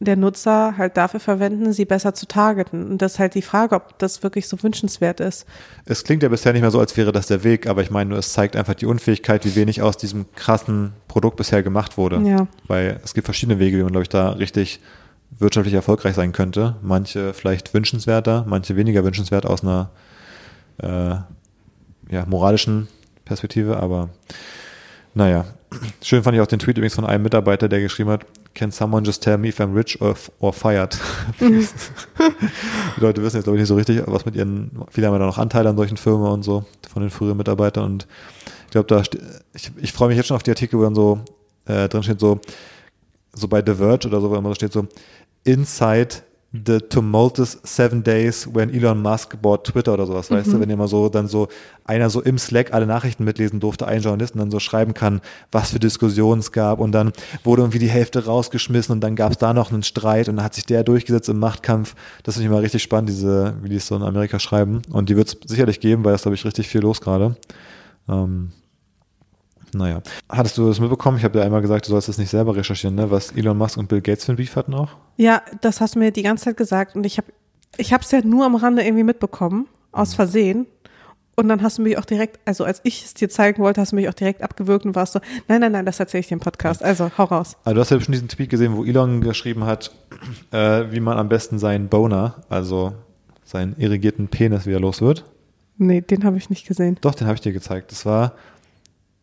der Nutzer halt dafür verwenden, sie besser zu targeten. Und das ist halt die Frage, ob das wirklich so wünschenswert ist. Es klingt ja bisher nicht mehr so, als wäre das der Weg, aber ich meine, nur es zeigt einfach die Unfähigkeit, wie wenig aus diesem krassen Produkt bisher gemacht wurde. Ja. Weil es gibt verschiedene Wege, wie man, glaube ich, da richtig wirtschaftlich erfolgreich sein könnte. Manche vielleicht wünschenswerter, manche weniger wünschenswert aus einer äh, ja, moralischen Perspektive, aber naja. Schön fand ich auch den Tweet übrigens von einem Mitarbeiter, der geschrieben hat, Can someone just tell me if I'm rich or, or fired? Die Leute wissen jetzt, glaube ich, nicht so richtig, was mit ihren, viele haben ja noch Anteile an solchen Firmen und so, von den früheren Mitarbeitern und ich glaube, da, ich, ich freue mich jetzt schon auf die Artikel, wo dann so äh, drin steht so, so bei The Verge oder so, wo immer so steht so, Inside The Tumultuous Seven Days when Elon Musk bought Twitter oder sowas, weißt du, wenn immer so dann so einer so im Slack alle Nachrichten mitlesen durfte, ein Journalist und dann so schreiben kann, was für Diskussionen es gab und dann wurde irgendwie die Hälfte rausgeschmissen und dann gab es da noch einen Streit und dann hat sich der durchgesetzt im Machtkampf. Das finde ich immer richtig spannend, diese, wie die es so in Amerika schreiben und die wird es sicherlich geben, weil es glaube ich richtig viel los gerade. Ähm, naja. Hattest du das mitbekommen? Ich habe dir einmal gesagt, du sollst das nicht selber recherchieren, ne? was Elon Musk und Bill Gates für ein Beef hatten auch? Ja, das hast du mir die ganze Zeit gesagt und ich habe ich es ja nur am Rande irgendwie mitbekommen, aus Versehen. Und dann hast du mich auch direkt, also als ich es dir zeigen wollte, hast du mich auch direkt abgewürgt und warst so, nein, nein, nein, das erzähle ich dir im Podcast. Also hau raus. Also du hast ja schon diesen Tweet gesehen, wo Elon geschrieben hat, äh, wie man am besten seinen Boner, also seinen irrigierten Penis wieder los wird. Nee, den habe ich nicht gesehen. Doch, den habe ich dir gezeigt. Das war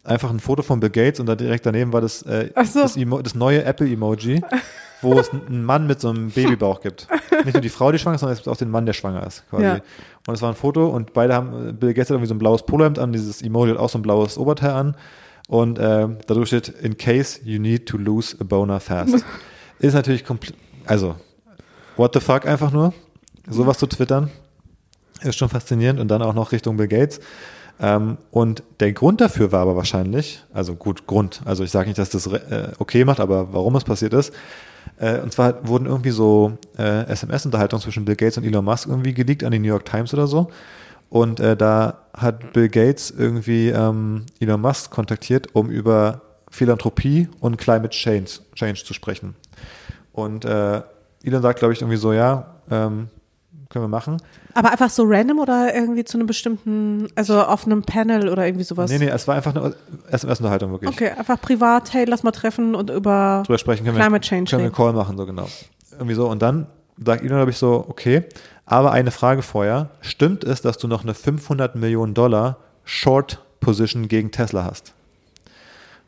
einfach ein Foto von Bill Gates und da direkt daneben war das, äh, so. das, das neue Apple-Emoji, wo es einen Mann mit so einem Babybauch gibt. Nicht nur die Frau, die schwanger ist, sondern es gibt auch den Mann, der schwanger ist. Quasi. Ja. Und es war ein Foto und beide haben, Bill Gates hat irgendwie so ein blaues Polohemd an, dieses Emoji hat auch so ein blaues Oberteil an und äh, dadurch steht, in case you need to lose a boner fast. ist natürlich komplett, also, what the fuck einfach nur, sowas zu twittern, ist schon faszinierend und dann auch noch Richtung Bill Gates. Ähm, und der Grund dafür war aber wahrscheinlich, also gut, Grund, also ich sage nicht, dass das äh, okay macht, aber warum es passiert ist. Äh, und zwar wurden irgendwie so äh, SMS-Unterhaltungen zwischen Bill Gates und Elon Musk irgendwie geleakt an die New York Times oder so. Und äh, da hat Bill Gates irgendwie ähm, Elon Musk kontaktiert, um über Philanthropie und Climate Change, Change zu sprechen. Und äh, Elon sagt, glaube ich, irgendwie so, ja, ähm, können wir machen. Aber einfach so random oder irgendwie zu einem bestimmten, also auf einem Panel oder irgendwie sowas? Nee, nee, es war einfach eine SMS-Unterhaltung wirklich. Okay, einfach privat, hey, lass mal treffen und über Drüber sprechen können Climate wir, Change können wir einen. Call machen, so genau. Irgendwie so. Und dann sagt Elon, glaube ich, so, okay, aber eine Frage vorher. Stimmt es, dass du noch eine 500 Millionen Dollar Short Position gegen Tesla hast?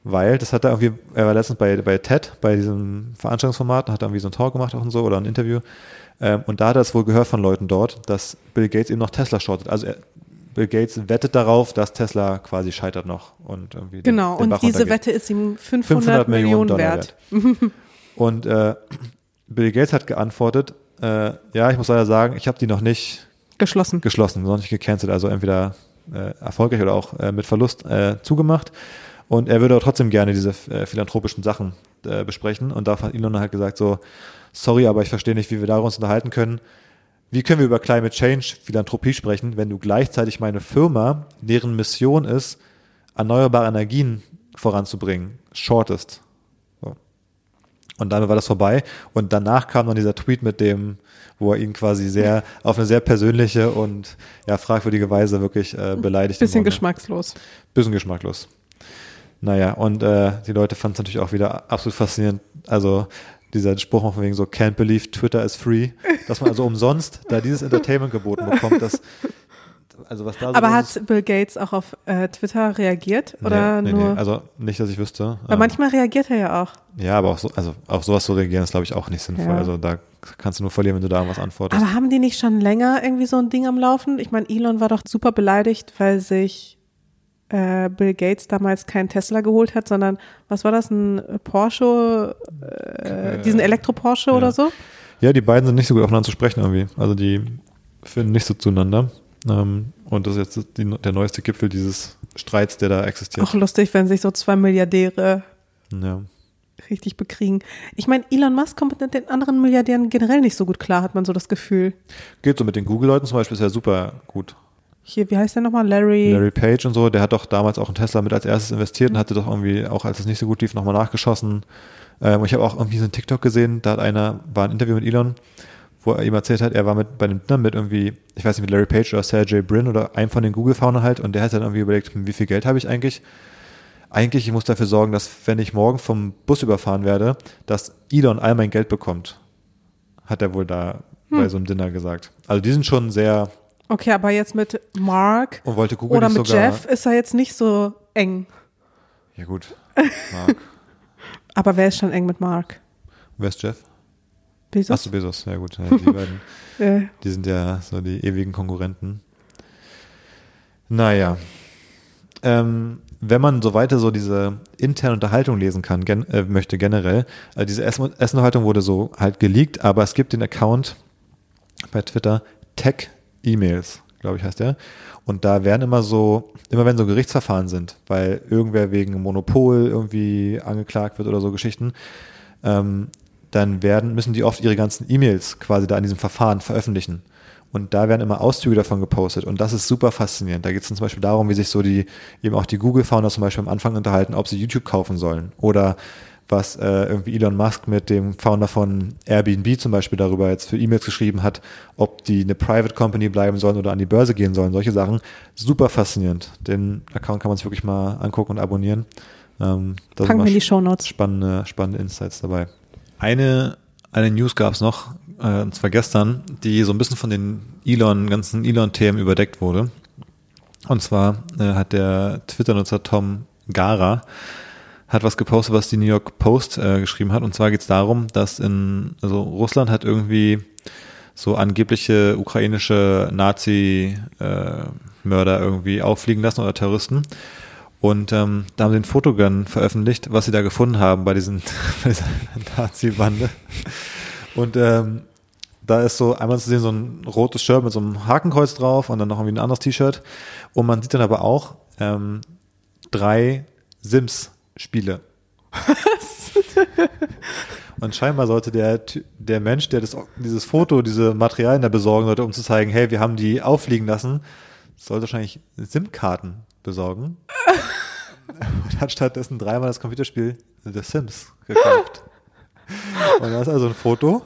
Weil, das hat er irgendwie, er war letztens bei, bei TED, bei diesem Veranstaltungsformat, hat er irgendwie so einen Talk gemacht auch und so oder ein Interview. Ähm, und da hat er es wohl gehört von Leuten dort, dass Bill Gates eben noch Tesla shortet. Also er, Bill Gates wettet darauf, dass Tesla quasi scheitert noch und irgendwie den- Genau, den und Bach diese. Wette ist ihm 500, Millionen, Dollar wert. Und äh, Bill Gates hat geantwortet, äh, ja, ich muss leider sagen, ich habe die noch nicht Geschlossen. geschlossen, noch nicht gecancelt, also entweder äh, erfolgreich oder auch äh, mit Verlust äh, zugemacht. Und er würde auch trotzdem gerne diese äh, philanthropischen Sachen äh, besprechen. Und da hat Elon halt gesagt so, sorry, aber ich verstehe nicht, wie wir darüber uns unterhalten können. Wie können wir über Climate Change, Philanthropie sprechen, wenn du gleichzeitig meine Firma, deren Mission ist, erneuerbare Energien voranzubringen, shortest? So. Und damit war das vorbei. Und danach kam dann dieser Tweet mit dem, wo er ihn quasi sehr, auf eine sehr persönliche und ja, fragwürdige Weise wirklich äh, beleidigt. Bisschen geschmackslos. Bisschen geschmacklos. Naja, und äh, die Leute fanden es natürlich auch wieder absolut faszinierend. Also dieser Spruch von wegen so, can't believe Twitter is free, dass man also umsonst da dieses Entertainment geboten bekommt, das, also was da so Aber hat Bill Gates auch auf äh, Twitter reagiert? Oder nee, nee, nur? nee, also nicht, dass ich wüsste. Weil Ähm, manchmal reagiert er ja auch. ja, aber auch so, also auf sowas zu reagieren ist, glaube ich, auch nicht sinnvoll. Ja. Also da kannst du nur verlieren, wenn du da irgendwas antwortest. Aber haben die nicht schon länger irgendwie so ein Ding am Laufen? Ich meine, Elon war doch super beleidigt, weil sich äh, Bill Gates damals keinen Tesla geholt hat, sondern was war das, ein Porsche, äh, diesen Elektro-Porsche ja. oder so? Ja, die beiden sind nicht so gut aufeinander zu sprechen irgendwie. Also die finden nicht so zueinander. Ähm, und das ist jetzt die, der neueste Gipfel dieses Streits, der da existiert. Auch lustig, wenn sich so zwei Milliardäre Ja. richtig bekriegen. Ich meine, Elon Musk kommt mit den anderen Milliardären generell nicht so gut klar, hat man so das Gefühl. Geht so mit den Google-Leuten zum Beispiel, ist ja super gut. Hier, wie heißt der nochmal? Larry. Larry Page und so, der hat doch damals auch in Tesla mit als erstes investiert und hatte doch irgendwie, auch als es nicht so gut lief, nochmal nachgeschossen. Ähm, ich habe auch irgendwie so einen TikTok gesehen, da hat einer, war ein Interview mit Elon, wo er ihm erzählt hat, er war mit bei einem Dinner mit irgendwie, ich weiß nicht, mit Larry Page oder Sergey Brin oder einem von den Google-Foundern halt und der hat dann irgendwie überlegt, hm, wie viel Geld habe ich eigentlich? Eigentlich, ich muss dafür sorgen, dass wenn ich morgen vom Bus überfahren werde, dass Elon all mein Geld bekommt. Hat er wohl da bei so einem Dinner gesagt. Also die sind schon sehr, Okay, aber jetzt mit Mark und wollte Google oder nicht mit sogar, Jeff ist er jetzt nicht so eng. Ja gut, Mark. Aber wer ist schon eng mit Mark? Wer ist Jeff? Bezos? Achso, Bezos, ja gut. Ja, die beiden, die sind ja so die ewigen Konkurrenten. Naja. Ähm, wenn man so weiter so diese interne Unterhaltung lesen kann, gen äh, möchte generell, äh, diese Essen Essenunterhaltung wurde so halt geleakt, aber es gibt den Account bei Twitter Tech-E-Mails, glaube ich heißt der. Und da werden immer so, immer wenn so Gerichtsverfahren sind, weil irgendwer wegen Monopol irgendwie angeklagt wird oder so Geschichten, ähm, dann werden, müssen die oft ihre ganzen E-Mails quasi da in diesem Verfahren veröffentlichen. Und da werden immer Auszüge davon gepostet. Und das ist super faszinierend. Da geht es zum Beispiel darum, wie sich so die, eben auch die Google-Founder zum Beispiel am Anfang unterhalten, ob sie YouTube kaufen sollen. Oder was äh, irgendwie Elon Musk mit dem Founder von Airbnb zum Beispiel darüber jetzt für E-Mails geschrieben hat, ob die eine Private Company bleiben sollen oder an die Börse gehen sollen. Solche Sachen. Super faszinierend. Den Account kann man sich wirklich mal angucken und abonnieren. Ähm, da Packen sind wir in die mal Shownotes. Spannende, spannende Insights dabei. Eine, eine News gab es noch, äh, und zwar gestern, die so ein bisschen von den Elon, ganzen Elon-Themen überdeckt wurde. Und zwar äh, hat der Twitter-Nutzer Tom Gara hat was gepostet, was die New York Post äh, geschrieben hat. Und zwar geht es darum, dass in, also Russland hat irgendwie so angebliche ukrainische Nazi-Mörder irgendwie auffliegen lassen oder Terroristen. Und ähm, da haben sie ein Fotogun veröffentlicht, was sie da gefunden haben bei, diesen, bei dieser Nazi-Bande. Und ähm, da ist so einmal zu sehen so ein rotes Shirt mit so einem Hakenkreuz drauf und dann noch irgendwie ein anderes T-Shirt. Und man sieht dann aber auch ähm, drei Sims-Spiele. Und scheinbar sollte der, der Mensch, der das, dieses Foto, diese Materialien da besorgen sollte, um zu zeigen, hey, wir haben die auffliegen lassen, sollte wahrscheinlich SIM-Karten besorgen. Und hat stattdessen dreimal das Computerspiel The Sims gekauft. Und da ist also ein Foto,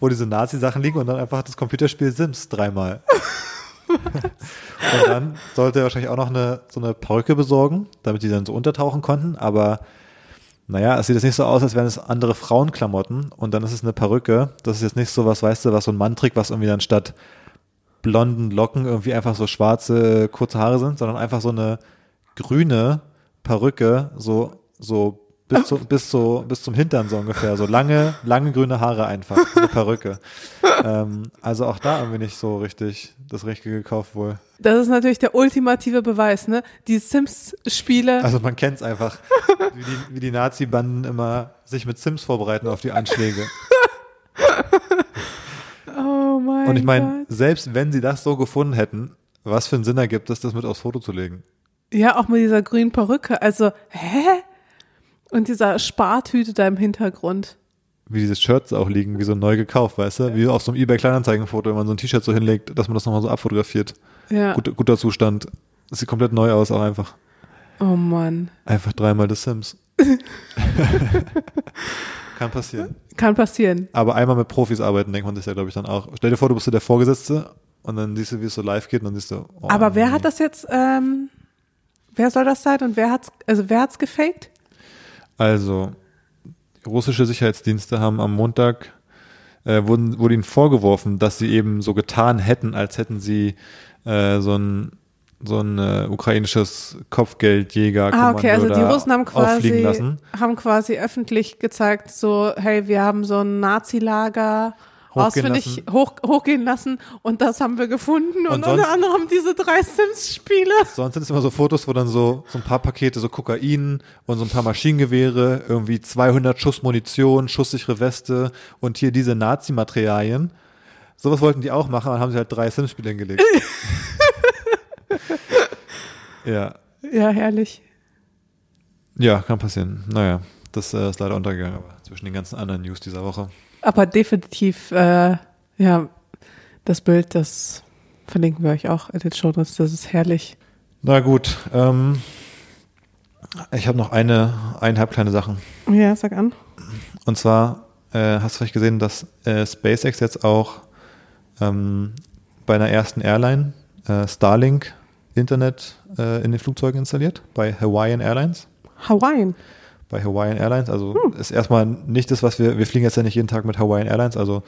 wo diese Nazi-Sachen liegen und dann einfach das Computerspiel Sims dreimal. Und dann sollte er wahrscheinlich auch noch eine, so eine Perücke besorgen, damit die dann so untertauchen konnten. Aber naja, es sieht jetzt nicht so aus, als wären es andere Frauenklamotten und dann ist es eine Perücke. Das ist jetzt nicht so was, weißt du, was so ein Mann was irgendwie dann statt blonden Locken irgendwie einfach so schwarze, kurze Haare sind, sondern einfach so eine grüne Perücke, so, so bis, zu, bis, zu, bis zum Hintern so ungefähr. So lange, lange grüne Haare einfach, eine Perücke. ähm, also auch da irgendwie nicht so richtig das Richtige gekauft wohl. Das ist natürlich der ultimative Beweis, ne? Die Sims-Spiele. Also man kennt es einfach, wie die, wie die Nazi-Banden immer sich mit Sims vorbereiten auf die Anschläge. oh mein Und ich meine, selbst wenn sie das so gefunden hätten, was für einen Sinn ergibt es, das mit aufs Foto zu legen? Ja, auch mit dieser grünen Perücke. Also, hä? Und dieser Spartüte da im Hintergrund. Wie diese Shirts auch liegen, wie so neu gekauft, weißt du? Wie auf so einem Ebay-Kleinanzeigenfoto, wenn man so ein T-Shirt so hinlegt, dass man das nochmal so abfotografiert. Ja. Gut, guter Zustand. Das sieht komplett neu aus, auch einfach. Oh Mann. Einfach dreimal The Sims. Kann passieren. Kann passieren. Aber einmal mit Profis arbeiten, denkt man sich ja, glaube ich, dann auch. Stell dir vor, du bist so der Vorgesetzte und dann siehst du, wie es so live geht und dann siehst du, oh, Aber wer nee. hat das jetzt, ähm, wer soll das sein und wer hat's, also wer hat's gefaked? Also, russische Sicherheitsdienste haben am Montag, äh, wurden, wurde ihnen vorgeworfen, dass sie eben so getan hätten, als hätten sie äh, so ein so ein äh, ukrainisches Kopfgeldjäger Ah, okay, also die Russen haben quasi, lassen. haben quasi öffentlich gezeigt, so, hey, wir haben so ein Nazi-Lager ausfindig hoch, hochgehen lassen und das haben wir gefunden und, Und unter sonst- anderem diese drei Sims-Spiele. Sonst sind es immer so Fotos, wo dann so, so ein paar Pakete, so Kokain und so ein paar Maschinengewehre, irgendwie 200 Schuss Munition, schusssichere Weste und hier diese Nazi-Materialien. Sowas wollten die auch machen, dann haben sie halt drei Sims-Spiele hingelegt. ja, Ja, herrlich. ja, kann passieren. Naja, das äh, ist leider untergegangen, aber zwischen den ganzen anderen News dieser Woche. Aber definitiv, äh, ja, das Bild, das verlinken wir euch auch in den Show Notes. Das ist herrlich. Na gut, ähm, ich habe noch eine, eineinhalb kleine Sachen. Ja, sag an. Und zwar äh, hast du vielleicht gesehen, dass äh, SpaceX jetzt auch ähm, bei einer ersten Airline äh, Starlink Internet äh, in den Flugzeugen installiert, bei Hawaiian Airlines. Hawaiian. Bei Hawaiian Airlines, also ist erstmal nicht das, was wir, wir fliegen jetzt ja nicht jeden Tag mit Hawaiian Airlines, also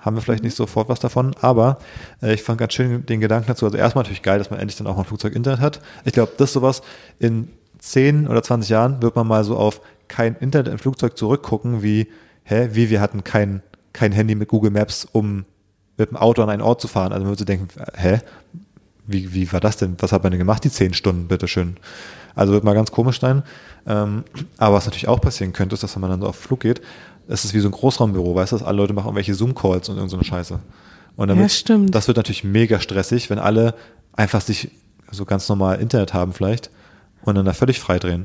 haben wir vielleicht nicht sofort was davon, aber äh, ich fand ganz schön den Gedanken dazu, also erstmal natürlich geil, dass man endlich dann auch ein Flugzeug Internet hat. Ich glaube, das ist sowas, in 10 oder 20 Jahren wird man mal so auf kein Internet im Flugzeug zurückgucken, wie, hä, wie wir hatten kein, kein Handy mit Google Maps, um mit dem Auto an einen Ort zu fahren. Also man würde so denken, hä, wie, wie war das denn? Was hat man denn gemacht, die 10 Stunden, bitteschön? Also wird mal ganz komisch sein. Ähm, aber was natürlich auch passieren könnte, ist, dass wenn man dann so auf Flug geht, es ist wie so ein Großraumbüro, weißt du, dass alle Leute machen irgendwelche Zoom-Calls und irgendeine so Scheiße. Und damit, Ja, stimmt. das wird natürlich mega stressig, wenn alle einfach sich so ganz normal Internet haben vielleicht und dann da völlig frei drehen.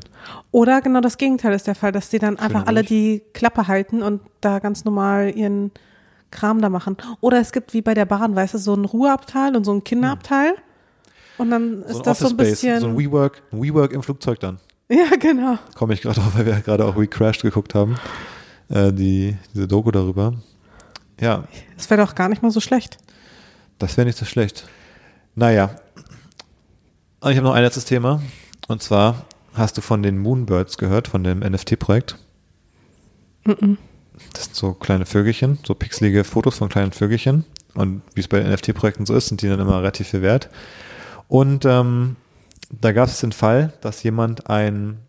Oder genau das Gegenteil ist der Fall, dass die dann einfach alle die Klappe halten und da ganz normal ihren Kram da machen. Oder es gibt wie bei der Bahn, weißt du, so ein Ruheabteil und so ein Kinderabteil. Und dann ist So das so ein bisschen. Space, so ein WeWork, ein WeWork im Flugzeug dann. ja, genau. Komme ich gerade auf, weil wir gerade auch We Crashed geguckt haben. Äh, die, diese Doku darüber. Ja, Das wäre doch gar nicht mal so schlecht. das wäre nicht so schlecht. Naja. Und ich habe noch ein letztes Thema. Und zwar hast du von den Moonbirds gehört, von dem NFT-Projekt. Das sind so kleine Vögelchen, so pixelige Fotos von kleinen Vögelchen. Und wie es bei NFT-Projekten so ist, sind die dann immer relativ viel wert. Und ähm, da gab es den Fall, dass jemand ein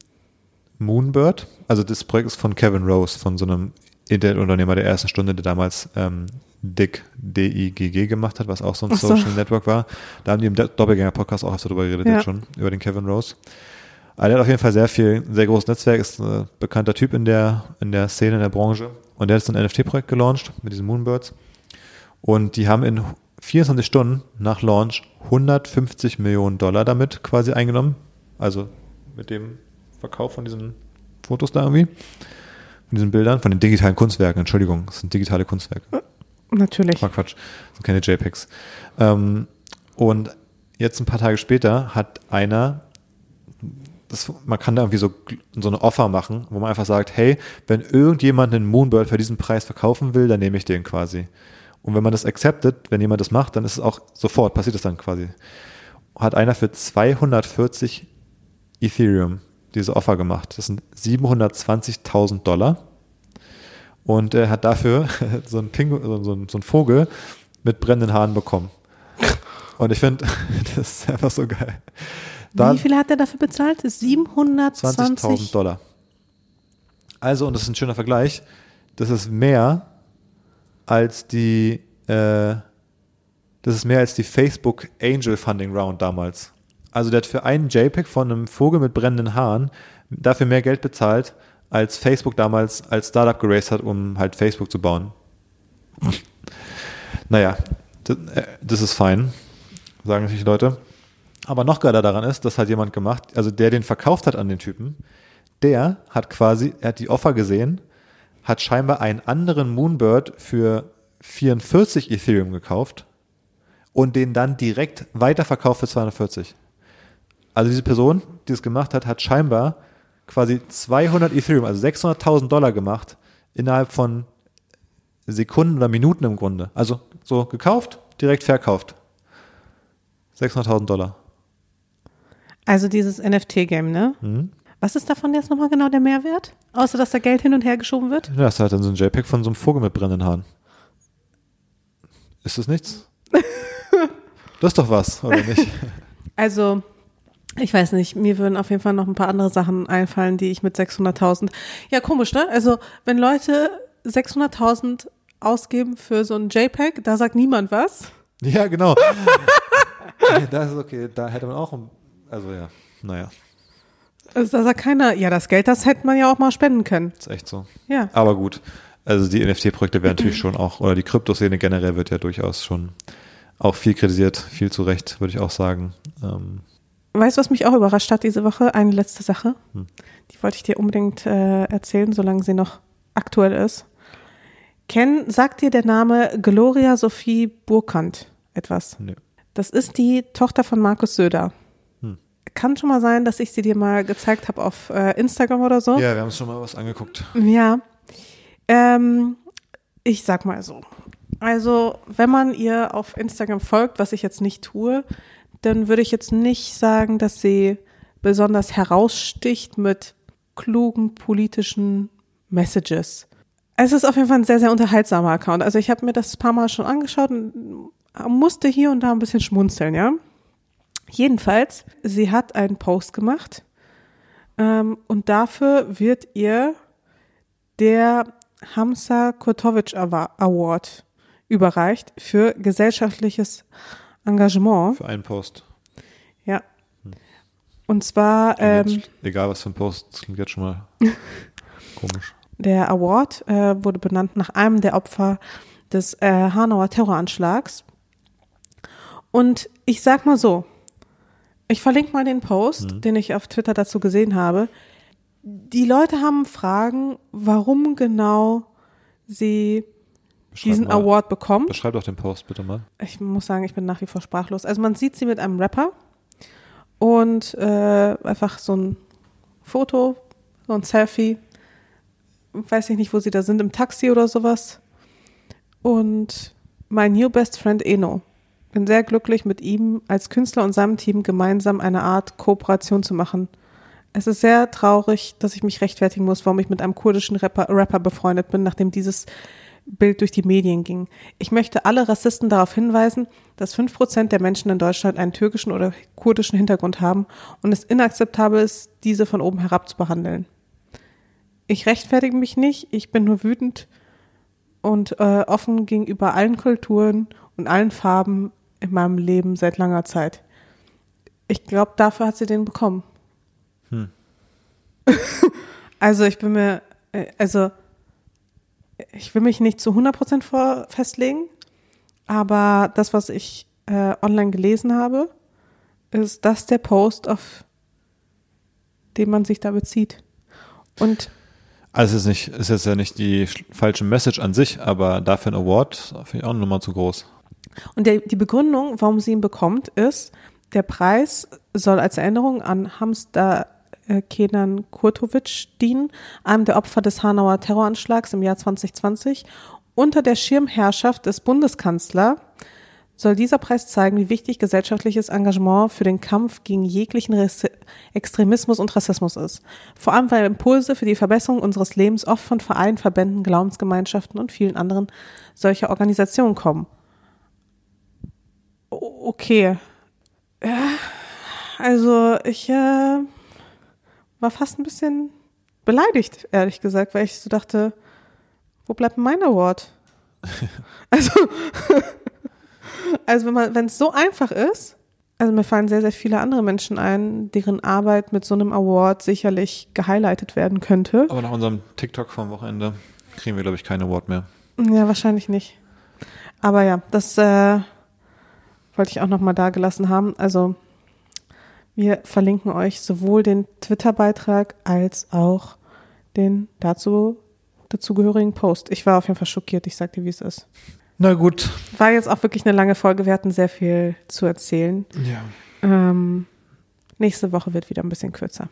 Moonbird, also das Projekt ist von Kevin Rose, von so einem Internetunternehmer der ersten Stunde, der damals ähm, Dick, D-I-G-G gemacht hat, was auch so ein so. Social Network war. Da haben die im Do- Doppelgänger-Podcast auch drüber geredet Ja. schon, über den Kevin Rose. Aber der hat auf jeden Fall sehr viel, sehr großes Netzwerk, ist ein bekannter Typ in der, in der Szene, in der Branche. Und der hat jetzt ein NFT-Projekt gelauncht mit diesen Moonbirds. Und die haben in 24 Stunden nach Launch 150 Millionen Dollar damit quasi eingenommen. Also mit dem Verkauf von diesen Fotos da irgendwie. Von diesen Bildern, von den digitalen Kunstwerken, Entschuldigung, das sind digitale Kunstwerke. Natürlich. Quatsch, Quatsch. Das sind keine JPEGs. Ähm, und jetzt ein paar Tage später hat einer, das, man kann da irgendwie so, so eine Offer machen, wo man einfach sagt, hey, wenn irgendjemand einen Moonbird für diesen Preis verkaufen will, dann nehme ich den quasi. Und wenn man das acceptet, wenn jemand das macht, dann ist es auch sofort, passiert es dann quasi. Hat einer für 240 Ethereum diese Offer gemacht. Das sind 720.000 Dollar. Und er hat dafür so einen, Pingu so, einen- so einen Vogel mit brennenden Haaren bekommen. Und ich finde, das ist einfach so geil. Da Wie viel hat er dafür bezahlt? 720. 20.000 Dollar. Also, und das ist ein schöner Vergleich, das ist mehr als die, äh, das ist mehr als die Facebook Angel Funding Round damals. Also der hat für einen JPEG von einem Vogel mit brennenden Haaren dafür mehr Geld bezahlt, als Facebook damals als Startup geraced hat, um halt Facebook zu bauen. naja, das, äh, das ist fein, sagen die Leute. Aber noch geiler daran ist, das hat jemand gemacht, also der den verkauft hat an den Typen, der hat quasi, er hat die Offer gesehen, hat scheinbar einen anderen Moonbird für 44 Ethereum gekauft und den dann direkt weiterverkauft für 240. Also diese Person, die es gemacht hat, hat scheinbar quasi 200 Ethereum, also 600.000 Dollar gemacht innerhalb von Sekunden oder Minuten im Grunde. Also so gekauft, direkt verkauft. 600.000 Dollar. Also dieses NFT-Game, ne? Mhm. Was ist davon jetzt nochmal genau der Mehrwert? Außer, dass da Geld hin und her geschoben wird? Ja, das ist halt dann so ein JPEG von so einem Vogel mit brennenden Haaren. Ist das nichts? das ist doch was, oder nicht? Also, ich weiß nicht, mir würden auf jeden Fall noch ein paar andere Sachen einfallen, die ich mit 600.000. Ja, komisch, ne? Also, wenn Leute 600.000 ausgeben für so ein JPEG, da sagt niemand was. ja, genau. das ist okay, da hätte man auch, ein- also ja, naja, Also, da sagt keiner, ja, das Geld, das hätte man ja auch mal spenden können. ist echt so. Ja. Aber gut, also die NFT-Projekte werden natürlich schon auch, oder die Kryptoszene generell wird ja durchaus schon auch viel kritisiert, viel zu Recht, würde ich auch sagen. Ähm, Weißt du, was mich auch überrascht hat diese Woche? Eine letzte Sache. Hm. Die wollte ich dir unbedingt äh, erzählen, solange sie noch aktuell ist. Kenn, sagt dir der Name Gloria Sophie Burkhardt etwas? nö. Das ist die Tochter von Markus Söder. Kann schon mal sein, dass ich sie dir mal gezeigt habe auf äh, Instagram oder so. Ja, wir haben schon mal was angeguckt. Ja. Ähm, ich sag mal so. Also, wenn man ihr auf Instagram folgt, was ich jetzt nicht tue, dann würde ich jetzt nicht sagen, dass sie besonders heraussticht mit klugen politischen Messages. Es ist auf jeden Fall ein sehr, sehr unterhaltsamer Account. Also ich habe mir das ein paar Mal schon angeschaut und musste hier und da ein bisschen schmunzeln, ja. Jedenfalls, sie hat einen Post gemacht ähm, und dafür wird ihr der Hamza Kurtovic Awa- Award überreicht für gesellschaftliches Engagement. Für einen Post. Ja. Und zwar ähm, Jetzt, egal was für ein Post, das klingt jetzt schon mal komisch. der Award äh, wurde benannt nach einem der Opfer des äh, Hanauer Terroranschlags. Und ich sag mal so, ich verlinke mal den Post, Mhm. den ich auf Twitter dazu gesehen habe. Die Leute haben Fragen, warum genau sie Beschreib diesen mal- Award bekommt. Beschreib doch den Post bitte mal. Ich muss sagen, ich bin nach wie vor sprachlos. Also man sieht sie mit einem Rapper und äh, einfach so ein Foto, so ein Selfie. Weiß ich nicht, wo sie da sind, im Taxi oder sowas. Und mein new best friend Eno. Bin sehr glücklich, mit ihm als Künstler und seinem Team gemeinsam eine Art Kooperation zu machen. Es ist sehr traurig, dass ich mich rechtfertigen muss, warum ich mit einem kurdischen Rapper, Rapper befreundet bin, nachdem dieses Bild durch die Medien ging. Ich möchte alle Rassisten darauf hinweisen, dass 5% der Menschen in Deutschland einen türkischen oder kurdischen Hintergrund haben und es inakzeptabel ist, diese von oben herab zu behandeln. Ich rechtfertige mich nicht, ich bin nur wütend und äh, offen gegenüber allen Kulturen und allen Farben in meinem Leben seit langer Zeit. Ich glaube, dafür hat sie den bekommen. Hm. also ich bin mir, äh, also ich will mich nicht zu 100% vor festlegen, aber das, was ich äh, online gelesen habe, ist das der Post, auf den man sich da bezieht. Und Also es ist, nicht, ist jetzt ja nicht die sch- falsche Message an sich, aber dafür ein Award finde ich auch eine Nummer zu groß. Und der, die Begründung, warum sie ihn bekommt, ist, der Preis soll als Erinnerung an Hamster äh, Kenan Kurtovic dienen, einem der Opfer des Hanauer Terroranschlags im Jahr 2020. Unter der Schirmherrschaft des Bundeskanzlers soll dieser Preis zeigen, wie wichtig gesellschaftliches Engagement für den Kampf gegen jeglichen Res- Extremismus und Rassismus ist. Vor allem, weil Impulse für die Verbesserung unseres Lebens oft von Vereinen, Verbänden, Glaubensgemeinschaften und vielen anderen solcher Organisationen kommen. Okay. Ja, also ich äh, war fast ein bisschen beleidigt, ehrlich gesagt, weil ich so dachte, wo bleibt mein Award? also, also wenn man, wenn es so einfach ist, also mir fallen sehr, sehr viele andere Menschen ein, deren Arbeit mit so einem Award sicherlich gehighlightet werden könnte. Aber nach unserem TikTok vom Wochenende kriegen wir, glaube ich, kein Award mehr. Ja, wahrscheinlich nicht. Aber ja, das äh, wollte ich auch nochmal da gelassen haben. Also wir verlinken euch sowohl den Twitter-Beitrag als auch den dazu dazugehörigen Post. Ich war auf jeden Fall schockiert, ich sag dir, wie es ist. Na gut. War jetzt auch wirklich eine lange Folge, wir hatten sehr viel zu erzählen. Ja. Ähm, nächste Woche wird wieder ein bisschen kürzer.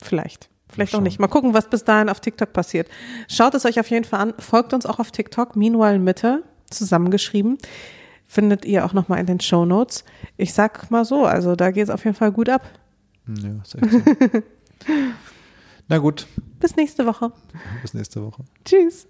Vielleicht. Vielleicht auch nicht. Mal gucken, was bis dahin auf TikTok passiert. Schaut es euch auf jeden Fall an. Folgt uns auch auf TikTok. Meanwhile Mitte zusammengeschrieben. Findet ihr auch nochmal in den Show Notes. Ich sag mal so, also da geht es auf jeden Fall gut ab. Ja, ist echt so. Na gut. Bis nächste Woche. Bis nächste Woche. Tschüss.